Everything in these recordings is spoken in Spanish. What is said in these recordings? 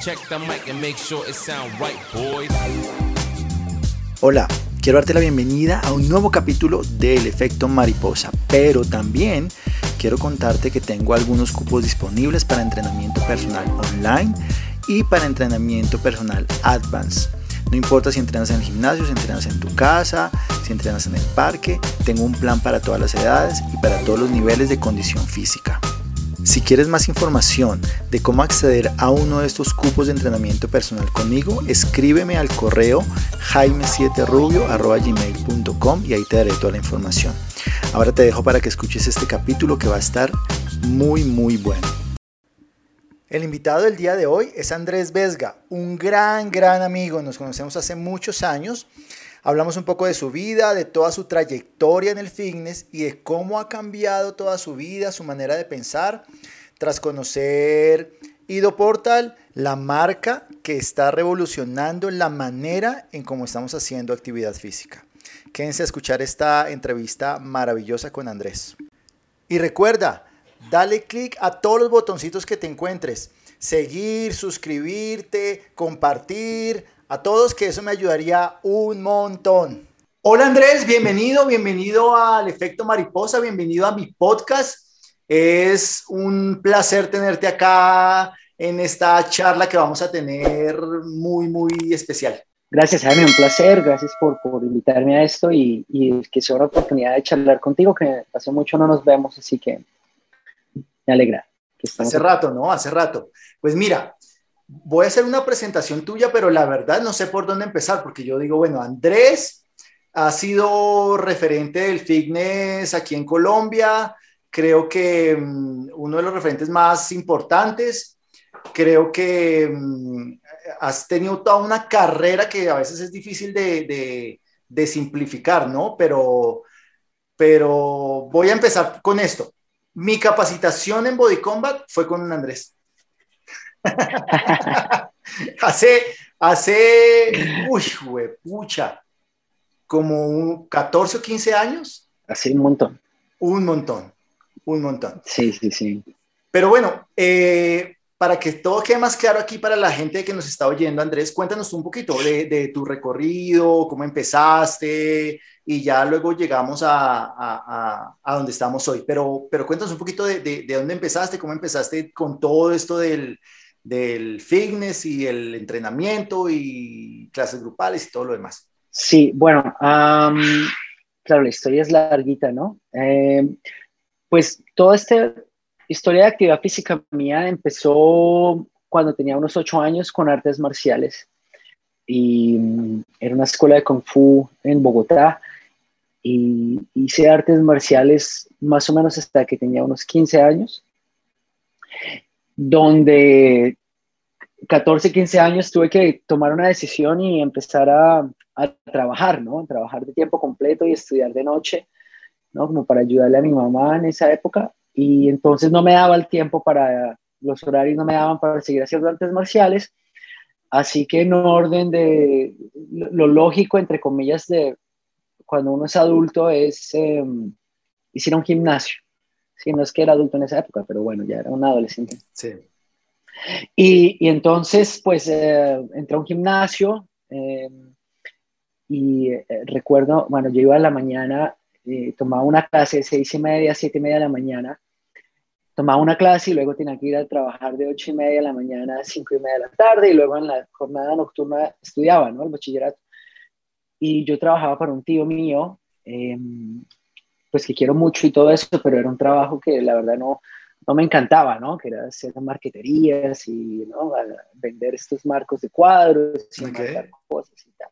Check the mic and make sure it right. Hola, quiero darte la bienvenida a un nuevo capítulo del efecto mariposa, pero también quiero contarte que tengo algunos cupos disponibles para entrenamiento personal online y para entrenamiento personal advanced. No importa si entrenas en el gimnasio, si entrenas en tu casa, si entrenas en el parque, tengo un plan para todas las edades y para todos los niveles de condición física. Si quieres más información de cómo acceder a uno de estos cupos de entrenamiento personal conmigo, escríbeme al correo jaime7rubio.gmail.com y ahí te daré toda la información. Ahora te dejo para que escuches este capítulo que va a estar muy muy bueno. El invitado del día de hoy es Andrés Vesga, un gran, gran amigo. Nos conocemos hace muchos años. Hablamos un poco de su vida, de toda su trayectoria en el fitness y de cómo ha cambiado toda su vida, su manera de pensar, tras conocer Ido Portal, la marca que está revolucionando la manera en cómo estamos haciendo actividad física. Quédense a escuchar esta entrevista maravillosa con Andrés. Y recuerda, Dale clic a todos los botoncitos que te encuentres. Seguir, suscribirte, compartir. A todos que eso me ayudaría un montón. Hola Andrés, bienvenido, bienvenido al Efecto Mariposa, bienvenido a mi podcast. Es un placer tenerte acá en esta charla que vamos a tener muy, muy especial. Gracias, Jaime, un placer. Gracias por, por invitarme a esto y, y que sea una oportunidad de charlar contigo, que hace mucho no nos vemos, así que me alegra. Hace rato, ¿no? Hace rato. Pues mira, voy a hacer una presentación tuya, pero la verdad no sé por dónde empezar, porque yo digo, bueno, Andrés ha sido referente del fitness aquí en Colombia, creo que um, uno de los referentes más importantes, creo que um, has tenido toda una carrera que a veces es difícil de, de, de simplificar, ¿no? Pero, pero voy a empezar con esto. Mi capacitación en Body Combat fue con Andrés. hace, hace, uy, pucha, como 14 o 15 años. Hace un montón. Un montón, un montón. Sí, sí, sí. Pero bueno, eh, para que todo quede más claro aquí para la gente que nos está oyendo, Andrés, cuéntanos un poquito de, de tu recorrido, cómo empezaste, y ya luego llegamos a, a, a, donde estamos hoy. Pero, pero cuéntanos un poquito de, de, de, dónde empezaste, cómo empezaste con todo esto del, del fitness y el entrenamiento y clases grupales y todo lo demás. Sí, bueno, um, claro, la historia es larguita, ¿no? Eh, pues toda esta historia de actividad física mía empezó cuando tenía unos ocho años con artes marciales y era una escuela de kung fu en Bogotá y hice artes marciales más o menos hasta que tenía unos 15 años, donde 14, 15 años tuve que tomar una decisión y empezar a, a trabajar, ¿no? Trabajar de tiempo completo y estudiar de noche, ¿no? Como para ayudarle a mi mamá en esa época. Y entonces no me daba el tiempo para, los horarios no me daban para seguir haciendo artes marciales. Así que en orden de lo lógico, entre comillas, de cuando uno es adulto es eh, ir a un gimnasio. Sí, no es que era adulto en esa época, pero bueno, ya era un adolescente. Sí. Y, y entonces, pues, eh, entré a un gimnasio eh, y eh, recuerdo, bueno, yo iba a la mañana, eh, tomaba una clase de seis y media, siete y media de la mañana, tomaba una clase y luego tenía que ir a trabajar de ocho y media de la mañana a cinco y media de la tarde y luego en la jornada nocturna estudiaba, ¿no? El bachillerato y yo trabajaba para un tío mío, eh, pues que quiero mucho y todo eso, pero era un trabajo que la verdad no, no me encantaba, ¿no? Que era hacer marqueterías y ¿no? vender estos marcos de cuadros y okay. cosas y tal.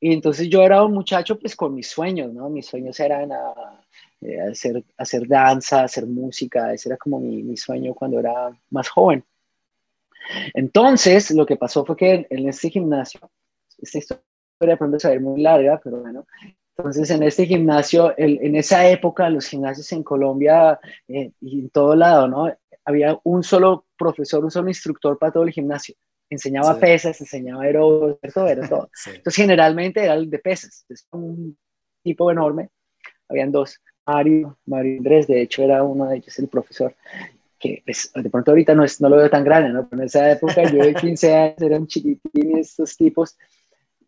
Y entonces yo era un muchacho pues con mis sueños, ¿no? Mis sueños eran a, eh, hacer, hacer danza, hacer música, ese era como mi, mi sueño cuando era más joven. Entonces, lo que pasó fue que en este gimnasio, esta historia de pronto saber muy larga, pero bueno. Entonces, en este gimnasio, el, en esa época, los gimnasios en Colombia eh, y en todo lado, ¿no? Había un solo profesor, un solo instructor para todo el gimnasio. Enseñaba sí. pesas, enseñaba aeróbicos, todo, era todo. Sí. Entonces, generalmente era el de pesas. Es un tipo enorme. Habían dos. Mario, Mario Andrés, de hecho, era uno de ellos, el profesor que pues, de pronto ahorita no, es, no lo veo tan grande, ¿no? Pero en esa época yo de 15 años eran chiquitines estos tipos.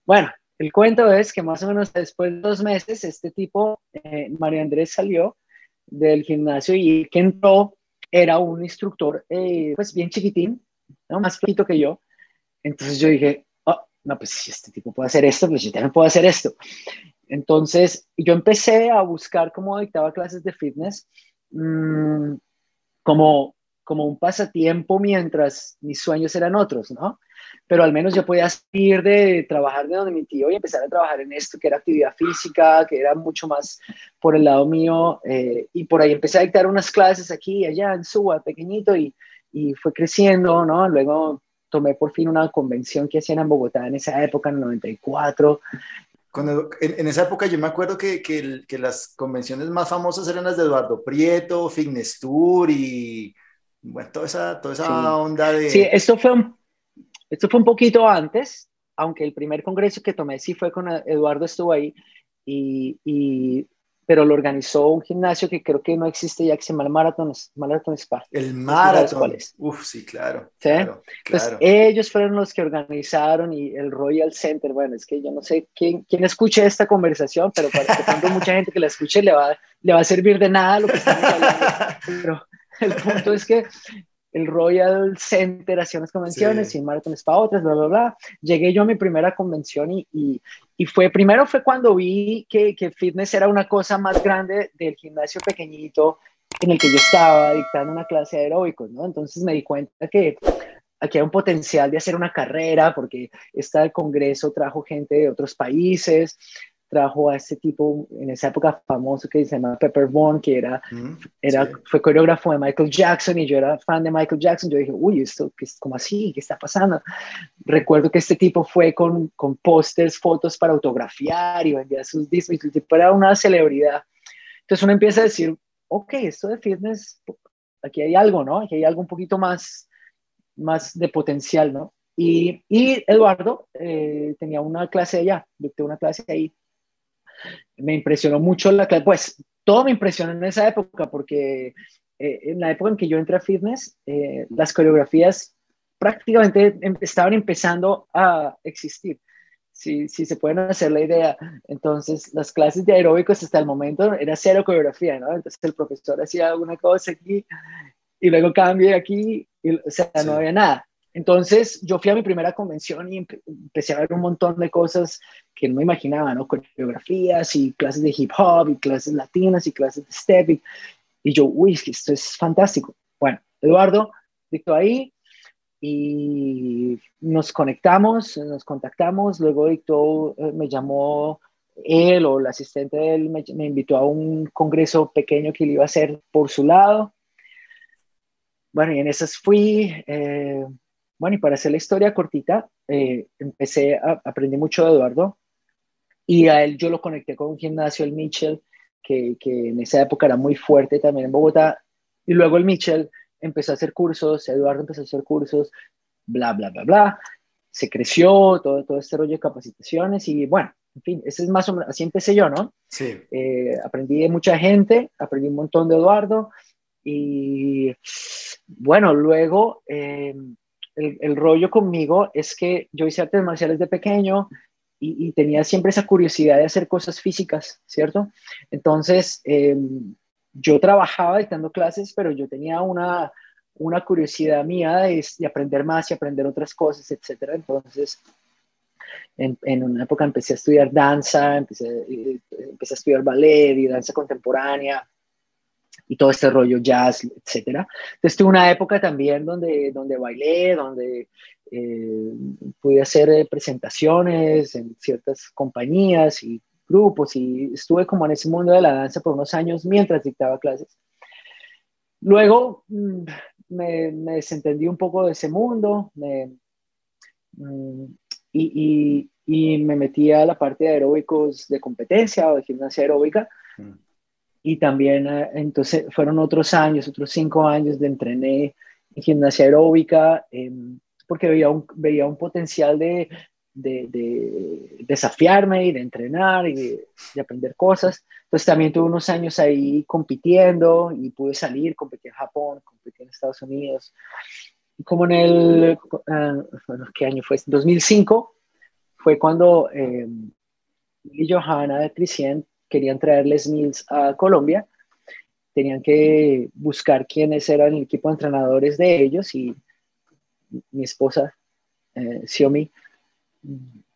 Bueno, el cuento es que más o menos después de dos meses, este tipo, eh, María Andrés, salió del gimnasio y que entró era un instructor, eh, pues bien chiquitín, ¿no? más chiquito que yo. Entonces yo dije, oh, no, pues si este tipo puede hacer esto, pues yo también puedo hacer esto. Entonces yo empecé a buscar cómo dictaba clases de fitness mmm, como, como un pasatiempo mientras mis sueños eran otros, ¿no? Pero al menos yo podía salir de trabajar de donde mi tío y empezar a trabajar en esto, que era actividad física, que era mucho más por el lado mío. Eh, y por ahí empecé a dictar unas clases aquí y allá en Suba, pequeñito, y, y fue creciendo, ¿no? Luego tomé por fin una convención que hacían en Bogotá en esa época, en el 94, cuando, en, esa época yo me acuerdo que, que, que, las convenciones más famosas eran las de Eduardo Prieto, Fitness Tour y bueno, toda esa, toda esa onda de... Sí, esto fue, un, esto fue un poquito antes, aunque el primer congreso que tomé sí fue con Eduardo, estuvo ahí y, y pero lo organizó un gimnasio que creo que no existe ya que se llama Marathon, Marathon Spa. El Marathon. Uf, sí, claro. ¿Sí? Entonces, ellos fueron los que organizaron y el Royal Center, bueno, es que yo no sé quién, quién escuche esta conversación, pero para que tenga mucha gente que la escuche le va, le va a servir de nada lo que estamos hablando. Pero el punto es que el Royal Center hacía unas convenciones y Marathon Spa otras, bla, bla, bla. Llegué yo a mi primera convención y, y, y fue, primero fue cuando vi que, que, fitness era una cosa más grande del gimnasio pequeñito en el que yo estaba dictando una clase de aeróbicos, ¿no? Entonces me di cuenta que aquí hay un potencial de hacer una carrera porque está el congreso trajo gente de otros países, trajo a este tipo en esa época famoso que se llama Pepper Bond, que era, mm, era fue coreógrafo de Michael Jackson y yo era fan de Michael Jackson. Yo dije, uy, esto, ¿qué, ¿cómo así? ¿Qué está pasando? Recuerdo que este tipo fue con, con pósters, fotos para autografiar y vendía sus discos. El tipo era una celebridad. Entonces uno empieza a decir, ok, esto de fitness, aquí hay algo, ¿no? Aquí hay algo un poquito más, más de potencial, ¿no? Y, y Eduardo eh, tenía una clase allá, dicté una clase ahí me impresionó mucho la clase, pues todo me impresionó en esa época porque eh, en la época en que yo entré a fitness, eh, las coreografías prácticamente em, estaban empezando a existir. Si, si, se pueden hacer la idea. Entonces, las clases de aeróbicos hasta el momento era cero coreografía, ¿no? Entonces, el profesor hacía alguna cosa aquí y luego cambia aquí, y, o sea, no había nada. Entonces, yo fui a mi primera convención y empecé a ver un montón de cosas que no me imaginaba, ¿no? Coreografías y clases de hip hop y clases latinas y clases de step. Y, yo, uy, esto es fantástico. Bueno, Eduardo dictó ahí y nos conectamos, nos contactamos. Luego dictó, eh, me llamó él o el asistente de él, me, invitó a un congreso pequeño que él iba a hacer por su lado. Bueno, y en esas fui. Eh, bueno, y para hacer la historia cortita, eh, empecé a aprender mucho de Eduardo y a él yo lo conecté con un gimnasio, el Mitchell, que, que, en esa época era muy fuerte también en Bogotá. Y luego el Mitchell empezó a hacer cursos, Eduardo empezó a hacer cursos, bla, bla, bla, bla. Se creció todo, todo este rollo de capacitaciones y bueno, en fin, ese es más o menos, así empecé yo, ¿no? Sí. Eh, aprendí de mucha gente, aprendí un montón de Eduardo y bueno, luego... Eh, el, rollo conmigo es que yo hice artes marciales de pequeño y, tenía siempre esa curiosidad de hacer cosas físicas, ¿cierto? Entonces, em, yo trabajaba dictando clases, pero yo tenía una, una curiosidad mía de, aprender más y aprender otras cosas, etc. Entonces, en, en, una época empecé a estudiar danza, empecé, eh, empecé a estudiar ballet y danza contemporánea y todo este rollo jazz, etcétera. Entonces tuve una época también donde, donde bailé, donde eh, pude hacer eh, presentaciones en ciertas compañías y grupos y estuve como en ese mundo de la danza por unos años mientras dictaba clases. Luego mm, me, desentendí un poco de ese mundo mm, y, y, y, me metí a la parte de aeróbicos de competencia o de gimnasia aeróbica. Mm y también eh, entonces fueron otros años, otros cinco años de entrené en gimnasia aeróbica, em, porque veía un, veía un potencial de, de, desafiarme y de entrenar y de, aprender cosas. Entonces también tuve unos años ahí compitiendo y pude salir, competí en Japón, competí en Estados Unidos. Como en el, ah, bueno, ¿qué año fue? 2005 fue cuando eh, y Johanna de Tricien querían traerles Mills a Colombia. Tenían que buscar quiénes eran el equipo de entrenadores de ellos y mi esposa, eh, Xiomi,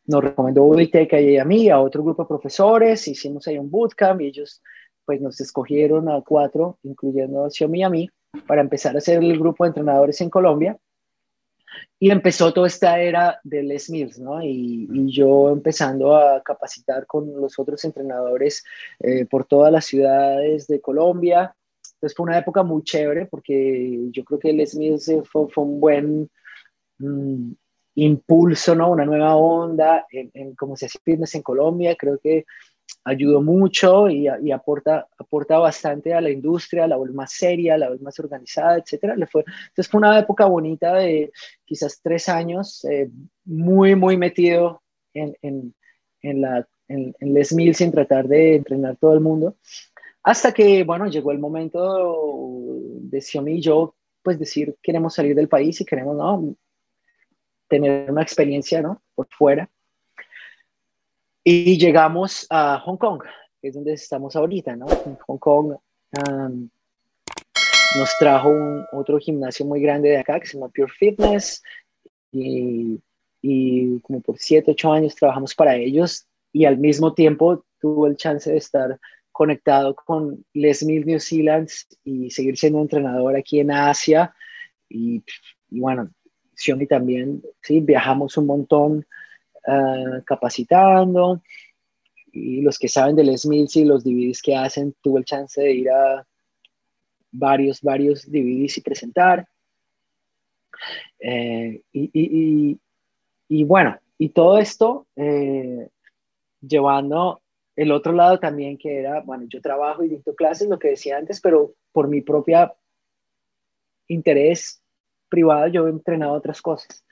nos recomendó Uditeca y a mí, a otro grupo de profesores, hicimos ahí un bootcamp y ellos pues nos escogieron a cuatro, incluyendo a Xiaomi y a mí, para empezar a hacer el grupo de entrenadores en Colombia. Y empezó toda esta era de Les Mills, ¿no? Y, yo empezando a capacitar con los otros entrenadores eh, por todas las ciudades de Colombia. Entonces fue una época muy chévere porque yo creo que Les Mills fue, fue un buen, mm, impulso, ¿no? Una nueva onda en, cómo se hace fitness en Colombia. Creo que ayudó mucho y, aporta, aporta bastante a la industria, la vez más seria, la vez más organizada, etcétera. Le fue, entonces fue una época bonita de quizás tres años, eh, muy, muy metido en, en, en la, en, Les Mills sin tratar de entrenar todo el mundo. Hasta que, bueno, llegó el momento de Xiaomi y yo, pues decir, queremos salir del país y queremos, no, tener una experiencia, ¿no? Por fuera. Y llegamos a Hong Kong, que es donde estamos ahorita, ¿no? En Hong Kong nos trajo un, otro gimnasio muy grande de acá que se llama Pure Fitness y, y como por 7, 8 años trabajamos para ellos y al mismo tiempo tuvo el chance de estar conectado con Les Mills New Zealand y seguir siendo entrenador aquí en Asia y, y bueno, y también, sí, viajamos un montón ah, capacitando y los que saben del Mills y los DVDs que hacen, tuve el chance de ir a varios, varios DVDs y presentar. Eh, y, y, bueno, y todo esto eh, llevando el otro lado también que era, bueno, yo trabajo y dicto clases, lo que decía antes, pero por mi propia interés privada yo he entrenado otras cosas.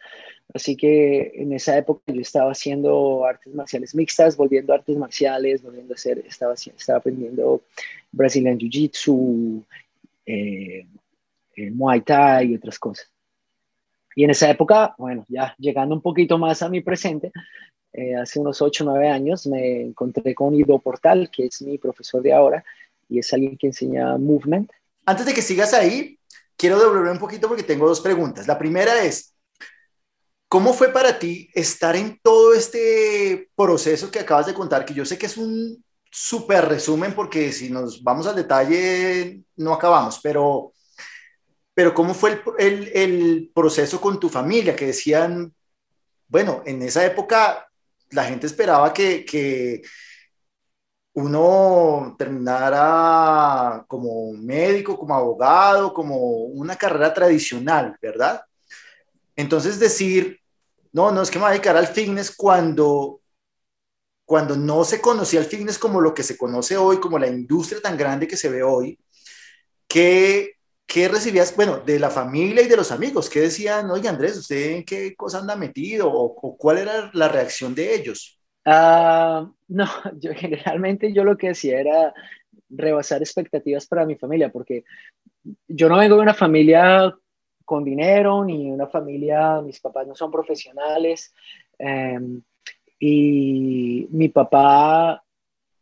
Así que en esa época yo estaba haciendo artes marciales mixtas, volviendo a artes marciales, volviendo a hacer, estaba, estaba aprendiendo Brazilian Jiu-Jitsu, eh, eh, Muay Thai y otras cosas. Y en esa época, bueno, ya llegando un poquito más a mi presente, eh, hace unos 8 o 9 años me encontré con Ido Portal, que es mi profesor de ahora, y es alguien que enseña movement. Antes de que sigas ahí, quiero devolver un poquito porque tengo dos preguntas. La primera es, ¿cómo fue para ti estar en todo este proceso que acabas de contar? Que yo sé que es un súper resumen porque si nos vamos al detalle no acabamos, pero, pero ¿cómo fue el, el proceso con tu familia? Que decían, bueno, en esa época la gente esperaba que, que uno terminara como médico, como abogado, como una carrera tradicional, ¿verdad? Entonces decir, no, no es que me voy a dedicar al fitness cuando, cuando no se conocía el fitness como lo que se conoce hoy, como la industria tan grande que se ve hoy, ¿qué, qué recibías, bueno, de la familia y de los amigos? ¿Qué decían, oye Andrés, usted en qué cosa anda metido? o cuál era la reacción de ellos? Ah, no, yo generalmente yo lo que hacía era rebasar expectativas para mi familia, porque yo no vengo de una familia con dinero, ni una familia, mis papás no son profesionales, em, y mi papá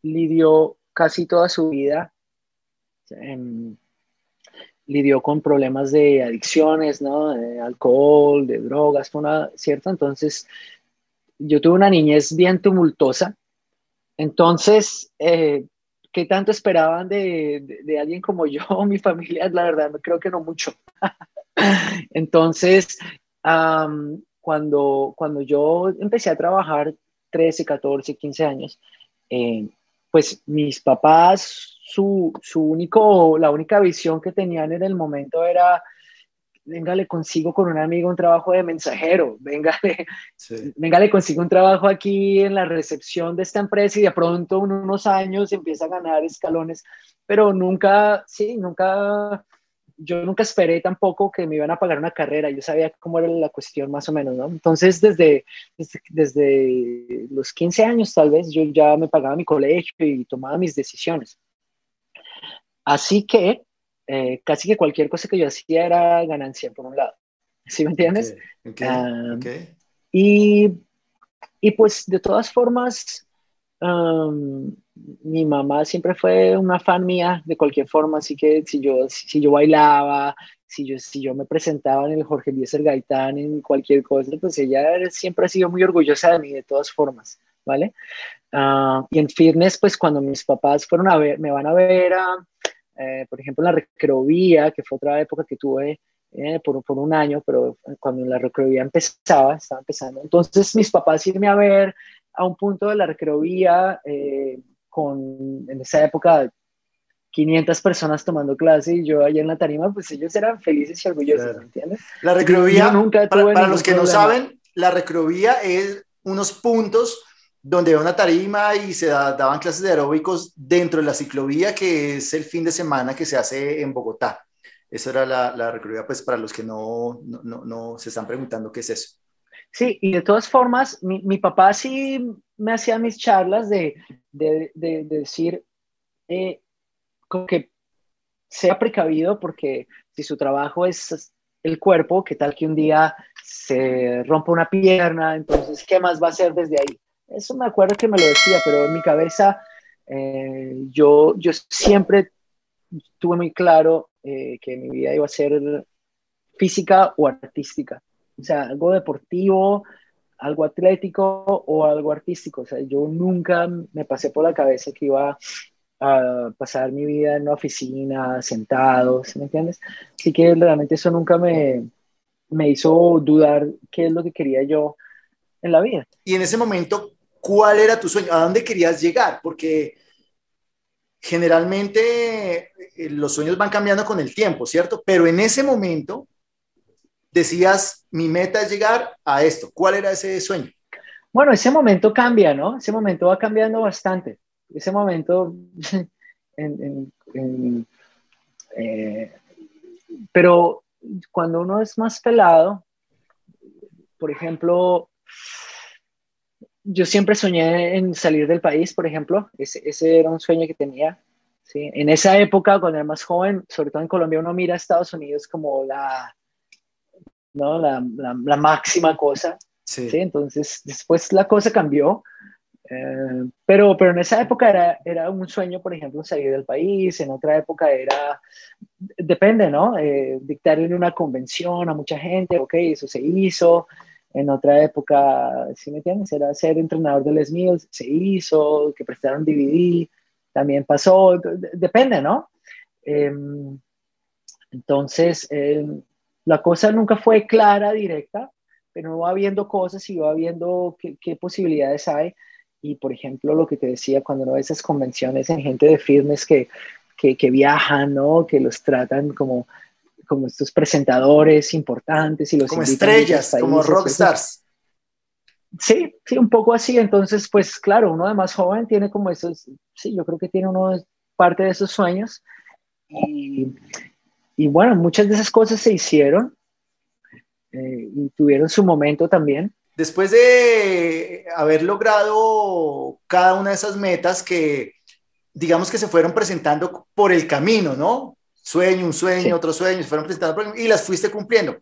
lidió casi toda su vida, em, lidió con problemas de adicciones, ¿no? De alcohol, de drogas, fue una, ¿cierto? Entonces, yo tuve una niñez bien tumultuosa, entonces, eh, ¿qué tanto esperaban de, de, alguien como yo mi familia? La verdad, creo que no mucho. entonces, cuando, cuando yo empecé a trabajar 13, 14, 15 años, eh, pues mis papás, su, su único, la única visión que tenían en el momento era venga, le consigo con un amigo un trabajo de mensajero, venga, le, consigo un trabajo aquí en la recepción de esta empresa y de pronto en unos años empieza a ganar escalones, pero nunca, sí, nunca yo nunca esperé tampoco que me iban a pagar una carrera, yo sabía cómo era la cuestión más o menos, ¿no? Entonces, desde, desde, los 15 años tal vez, yo ya me pagaba mi colegio y tomaba mis decisiones. Así que eh, casi que cualquier cosa que yo hacía era ganancia, por un lado. ¿Sí me entiendes? Ah, y, y pues de todas formas, mi mamá siempre fue una fan mía de cualquier forma, así que si yo, si, yo bailaba, si yo, si yo me presentaba en el Jorge Eliezer Gaitán, en cualquier cosa, pues ella siempre ha sido muy orgullosa de mí de todas formas, ¿vale? Ah, y en fitness, pues cuando mis papás fueron a ver, me van a ver, eh, por ejemplo, en la recreovía, que fue otra época que tuve eh, por, por, un año, pero cuando la recreovía empezaba, estaba empezando, entonces mis papás irme a ver, a un punto de la recreovía eh, con, en esa época, 500 personas tomando clase y yo allá en la tarima, pues ellos eran felices y orgullosos, ¿me entiendes? La recreovía, nunca para, para los que no saben, la recreovía es unos puntos donde hay una tarima y se daban clases de aeróbicos dentro de la ciclovía, que es el fin de semana que se hace en Bogotá. Esa era la, la recreovía, pues para los que no, no, no, no se están preguntando qué es eso. Sí, y de todas formas, mi, mi papá sí me hacía mis charlas de, de, de, decir eh, como que sea precavido porque si su trabajo es el cuerpo, ¿qué tal que un día se rompa una pierna? Entonces, ¿qué más va a hacer desde ahí? Eso me acuerdo que me lo decía, pero en mi cabeza eh, yo, yo siempre tuve muy claro eh, que mi vida iba a ser física o artística o sea, algo deportivo, algo atlético o algo artístico. O sea, yo nunca me pasé por la cabeza que iba a pasar mi vida en una oficina, sentado, ¿sí me entiendes? Así que realmente eso nunca me, me hizo dudar qué es lo que quería yo en la vida. Y en ese momento, ¿cuál era tu sueño? ¿A dónde querías llegar? Porque generalmente eh, los sueños van cambiando con el tiempo, ¿cierto? Pero en ese momento, decías, mi meta es llegar a esto. ¿Cuál era ese sueño? Bueno, ese momento cambia, ¿no? Ese momento va cambiando bastante. Ese momento, eh, pero cuando uno es más pelado, por ejemplo, yo siempre soñé en salir del país, por ejemplo, ese, ese era un sueño que tenía. ¿sí? En esa época, cuando era más joven, sobre todo en Colombia, uno mira a Estados Unidos como la, ¿no? La, la, máxima cosa. Sí. Entonces, después la cosa cambió. Eh, pero, pero en esa época era, era un sueño, por ejemplo, salir del país, en otra época era, depende, ¿no? Eh, dictar en una convención a mucha gente, ok, eso se hizo. En otra época, si me entiendes? Era ser entrenador de Les Mills, se hizo, que prestaron DVD, también pasó, depende, ¿no? Em, entonces, em, la cosa nunca fue clara, directa, pero va viendo cosas y va viendo qué, posibilidades hay. Y, por ejemplo, lo que te decía, cuando uno ve esas convenciones en gente de fitness que, que, viajan, ¿no? Que los tratan como, como estos presentadores importantes y los como estrellas, como rockstars. Sí, sí, un poco así. Entonces, pues claro, uno de más joven tiene como esos, sí, yo creo que tiene uno parte de esos sueños. Y, y bueno, muchas de esas cosas se hicieron eh, y tuvieron su momento también. Después de haber logrado cada una de esas metas que, digamos que se fueron presentando por el camino, ¿no? Sueño, un sueño, otro sueño, se fueron presentando y las fuiste cumpliendo.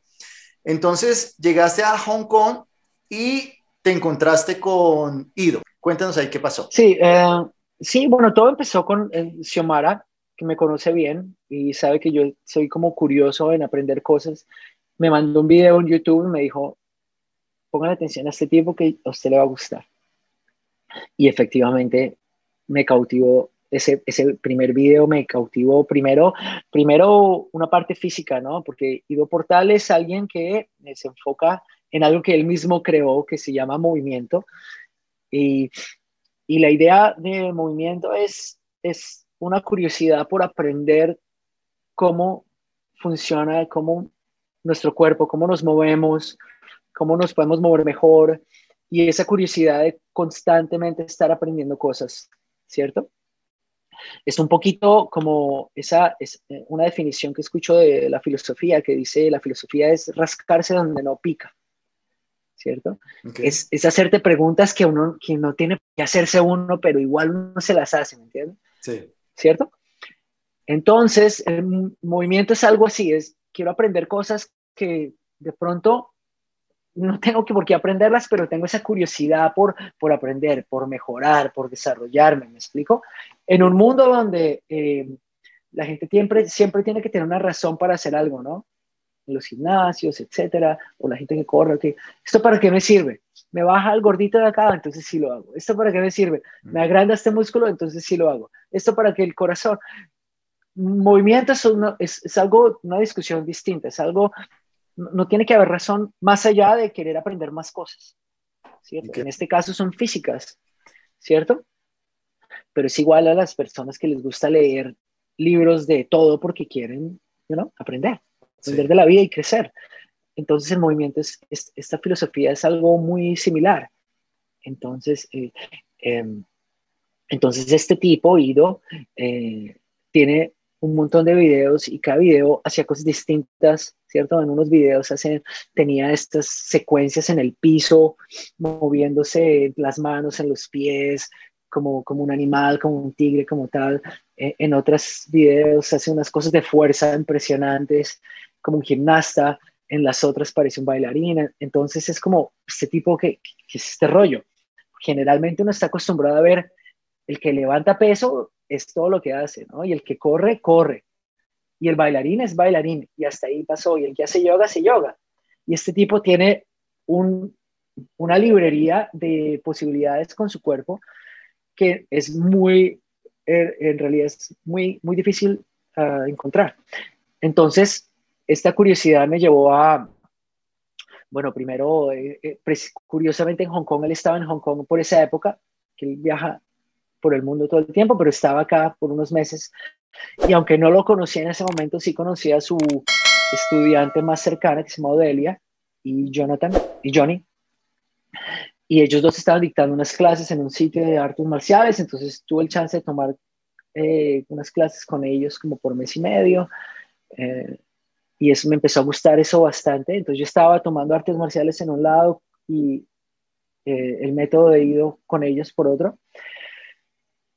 Entonces llegaste a Hong Kong y te encontraste con Ido. Cuéntanos ahí qué pasó. Sí, eh, sí, bueno, todo empezó con eh, Xiomara, que me conoce bien y sabe que yo soy como curioso en aprender cosas, me mandó un video en YouTube y me dijo, pongan atención a este tipo que a usted le va a gustar. Y efectivamente me cautivó, ese, ese primer video me cautivó primero, primero una parte física, ¿no? Porque Ido Portal es alguien que se enfoca en algo que él mismo creó, que se llama movimiento. Y, y la idea de movimiento es, es una curiosidad por aprender cómo funciona, cómo nuestro cuerpo, cómo nos movemos, cómo nos podemos mover mejor y esa curiosidad de constantemente estar aprendiendo cosas, ¿cierto? Es un poquito como esa, es eh, una definición que escucho de la filosofía que dice la filosofía es rascarse donde no pica, ¿cierto? Es, es, hacerte preguntas que uno que no tiene que hacerse uno, pero igual uno se las hace, ¿me entiendes? Sí. ¿Cierto? Entonces, el movimiento es algo así, es quiero aprender cosas que de pronto no tengo que por qué aprenderlas, pero tengo esa curiosidad por, por aprender, por mejorar, por desarrollarme, ¿me explico? En un mundo donde eh, la gente siempre, siempre tiene que tener una razón para hacer algo, ¿no? En los gimnasios, etcétera, o la gente que corre, que, ¿esto para qué me sirve? Me baja el gordito de acá, entonces sí lo hago. ¿Esto para qué me sirve? Me agranda este músculo, entonces sí lo hago. ¿Esto para que el corazón? Movimiento es, es, es algo, una discusión distinta, es algo no tiene que haber razón más allá de querer aprender más cosas. ¿cierto? En este caso son físicas, ¿cierto? Pero es igual a las personas que les gusta leer libros de todo porque quieren you aprender, aprender de la vida y crecer. Entonces el movimiento, es, esta filosofía es algo muy similar. Entonces, eh, em, entonces este tipo, Ido, eh, tiene un montón de videos y cada video hacía cosas distintas, ¿cierto? En unos videos hacen, tenía estas secuencias en el piso, moviéndose las manos en los pies, como, como un animal, como un tigre, como tal. Eh, en otros videos hace unas cosas de fuerza impresionantes, como un gimnasta. En las otras parece un bailarín. Entonces es como este tipo que, que es este rollo. Generalmente uno está acostumbrado a ver el que levanta peso es todo lo que hace. Y el que corre, corre. Y el bailarín es bailarín. Y hasta ahí pasó. Y el que hace yoga, hace yoga. Y este tipo tiene una librería de posibilidades con su cuerpo que es muy, er, en realidad es muy, muy difícil uh, encontrar. Entonces, esta curiosidad me llevó a, bueno, primero, eh, eh, curiosamente en Hong Kong, él estaba en Hong Kong por esa época, que él viaja por el mundo todo el tiempo, pero estaba acá por unos meses. Y aunque no lo conocía en ese momento, sí conocía a su estudiante más cercana, que se llama Odelia, y Jonathan, y Johnny. Y ellos dos estaban dictando unas clases en un sitio de artes marciales, entonces tuve el chance de tomar eh, unas clases con ellos como por mes y medio. Eh, y eso me empezó a gustar eso bastante. Entonces yo estaba tomando artes marciales en un lado y eh, el método de ido con ellos por otro.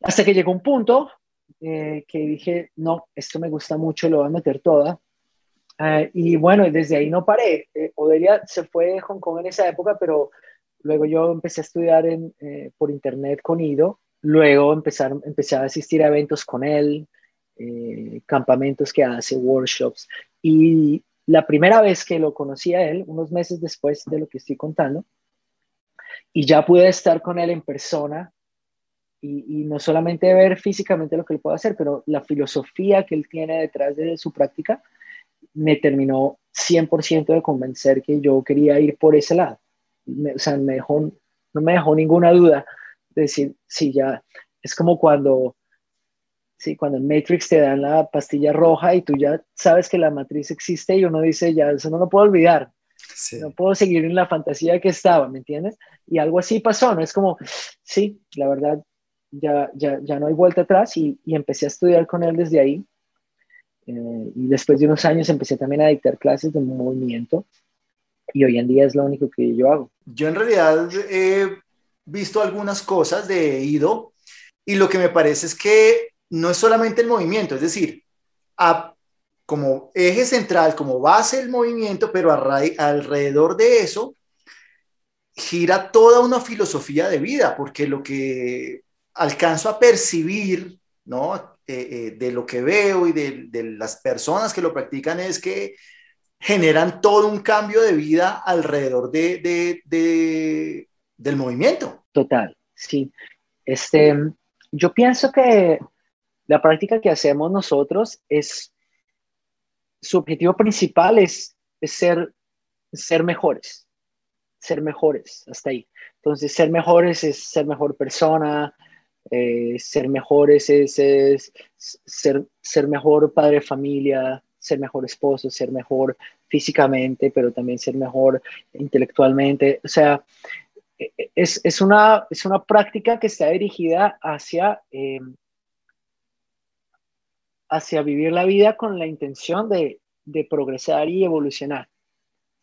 Hasta que llegó un punto eh, que dije, no, esto me gusta mucho, lo voy a meter toda. Eh, y bueno, desde ahí no paré. Odelia se fue de Hong Kong en esa época, pero luego yo empecé a estudiar por internet con Ido. Luego empezar, empecé a asistir a eventos con él, campamentos que hace, workshops. Y la primera vez que lo conocí a él, unos meses después de lo que estoy contando, y ya pude estar con él en persona y, no solamente ver físicamente lo que él puede hacer, pero la filosofía que él tiene detrás de su práctica me terminó 100% de convencer que yo quería ir por ese lado. o sea, me dejó, no me dejó ninguna duda de decir, sí, ya, es como cuando, sí, cuando en Matrix te dan la pastilla roja y tú ya sabes que la matriz existe y uno dice, ya, eso no lo puedo olvidar. No puedo seguir en la fantasía que estaba, ¿me entiendes? Y algo así pasó, ¿no? Es como, sí, la verdad, ya, ya, ya no hay vuelta atrás y, y, empecé a estudiar con él desde ahí. Eh, y después de unos años empecé también a dictar clases de movimiento y hoy en día es lo único que yo hago. Yo en realidad he visto algunas cosas de Ido y lo que me parece es que no es solamente el movimiento, es decir, como eje central, como base el movimiento, pero alrededor de eso gira toda una filosofía de vida, porque lo que alcanzo a percibir, ¿no? Eh, eh, de lo que veo y de, las personas que lo practican es que generan todo un cambio de vida alrededor de, de, del movimiento. Total, sí. Este, yo pienso que la práctica que hacemos nosotros es, su objetivo principal es, ser, ser mejores, ser mejores, hasta ahí. Entonces, ser mejores es ser mejor persona, eh, ser mejores es, ser, ser mejor padre de familia, ser mejor esposo, ser mejor físicamente, pero también ser mejor intelectualmente. O sea, e, e, es, es, una, es una práctica que está dirigida hacia, eh, hacia vivir la vida con la intención de, de progresar y evolucionar.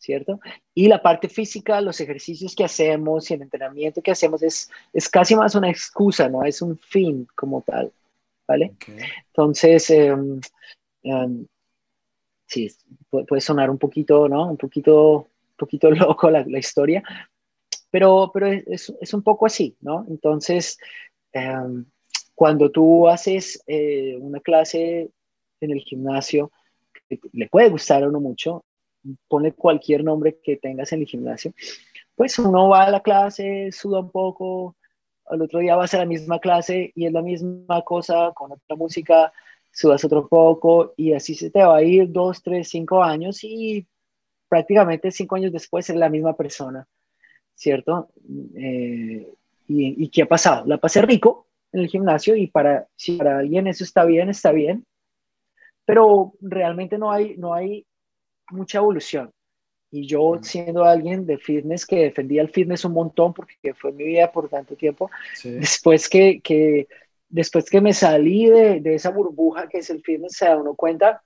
¿cierto? Y la parte física, los ejercicios que hacemos y el entrenamiento que hacemos es, es casi más una excusa, no es un fin como tal, ¿vale? Entonces, em, sí, puede, sonar un poquito, ¿no? Un poquito, poquito loco la, la historia, pero, pero es, es, un poco así, ¿no? Entonces, em, cuando tú haces eh, una clase en el gimnasio, le puede gustar a uno mucho, pone cualquier nombre que tengas en el gimnasio, pues uno va a la clase, suda un poco, al otro día vas a la misma clase y es la misma cosa con otra música, sudas otro poco y así se te va a ir dos, tres, cinco años y prácticamente cinco años después es la misma persona, ¿cierto? Eh, y, y, qué ha pasado? La pasé rico en el gimnasio y para, si para alguien eso está bien, está bien, pero realmente no hay, no hay mucha evolución. Y yo siendo alguien de fitness que defendía el fitness un montón porque fue mi vida por tanto tiempo, después que, que, después que me salí de, de, esa burbuja que es el fitness, se da uno cuenta,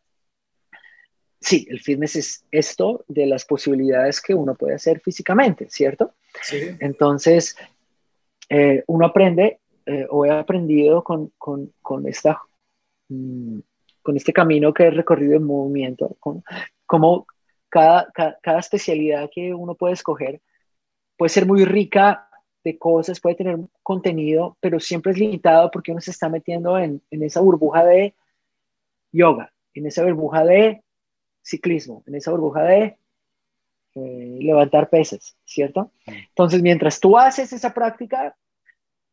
sí, el fitness es esto de las posibilidades que uno puede hacer físicamente, ¿cierto? Sí. Entonces, eh, uno aprende, eh, o he aprendido con, con, con esta... Mm, con este camino que he recorrido en movimiento, con, como cada, cada, especialidad que uno puede escoger puede ser muy rica de cosas, puede tener contenido, pero siempre es limitado porque uno se está metiendo en, en esa burbuja de yoga, en esa burbuja de ciclismo, en esa burbuja de eh, levantar pesas, ¿cierto? Entonces, mientras tú haces esa práctica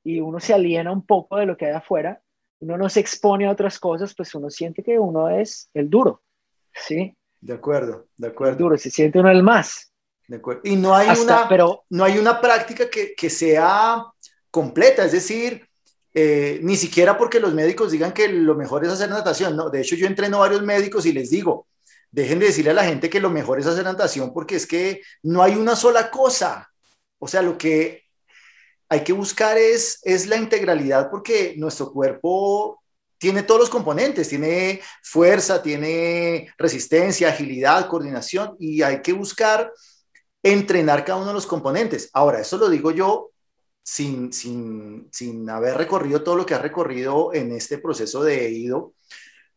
y uno se aliena un poco de lo que hay afuera, uno no se expone a otras cosas, pues uno siente que uno es el duro, ¿sí? De acuerdo, de acuerdo. Duro, se siente uno el más. De acuerdo. Y no hay, una, pero, no hay una práctica que, que sea completa, es decir, eh, ni siquiera porque los médicos digan que lo mejor es hacer natación, no, de hecho yo entreno a varios médicos y les digo, dejen de decirle a la gente que lo mejor es hacer natación porque es que no hay una sola cosa, o sea, lo que hay que buscar es, es la integralidad porque nuestro cuerpo tiene todos los componentes, tiene fuerza, tiene resistencia, agilidad, coordinación y hay que buscar entrenar cada uno de los componentes. Ahora, eso lo digo yo sin, sin, sin haber recorrido todo lo que ha recorrido en este proceso de ido,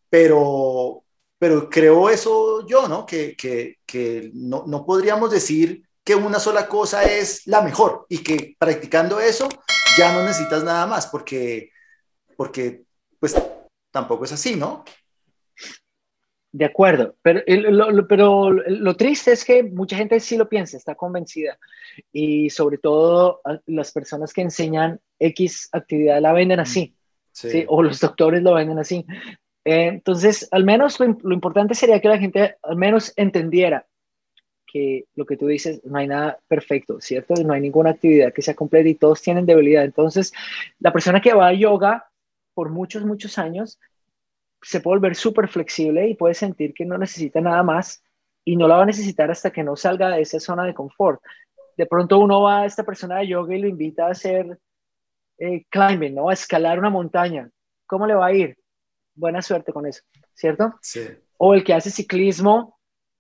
pero, pero creo eso yo, ¿no? Que, que, que no, no podríamos decir que una sola cosa es la mejor y que practicando eso ya no necesitas nada más porque, porque pues tampoco es así, ¿no? De acuerdo, pero lo, pero lo triste es que mucha gente sí lo piensa, está convencida y sobre todo las personas que enseñan X actividad la venden así, sí. o los doctores lo venden así. Eh, entonces, al menos lo, lo, importante sería que la gente al menos entendiera que lo que tú dices, no hay nada perfecto, ¿cierto? No hay ninguna actividad que sea completa y todos tienen debilidad. Entonces, la persona que va a yoga por muchos, muchos años, se puede volver súper flexible y puede sentir que no necesita nada más y no la va a necesitar hasta que no salga de esa zona de confort. De pronto uno va a esta persona de yoga y lo invita a hacer eh, climbing, ¿no? A escalar una montaña. ¿Cómo le va a ir? Buena suerte con eso, ¿cierto? Sí. O el que hace ciclismo,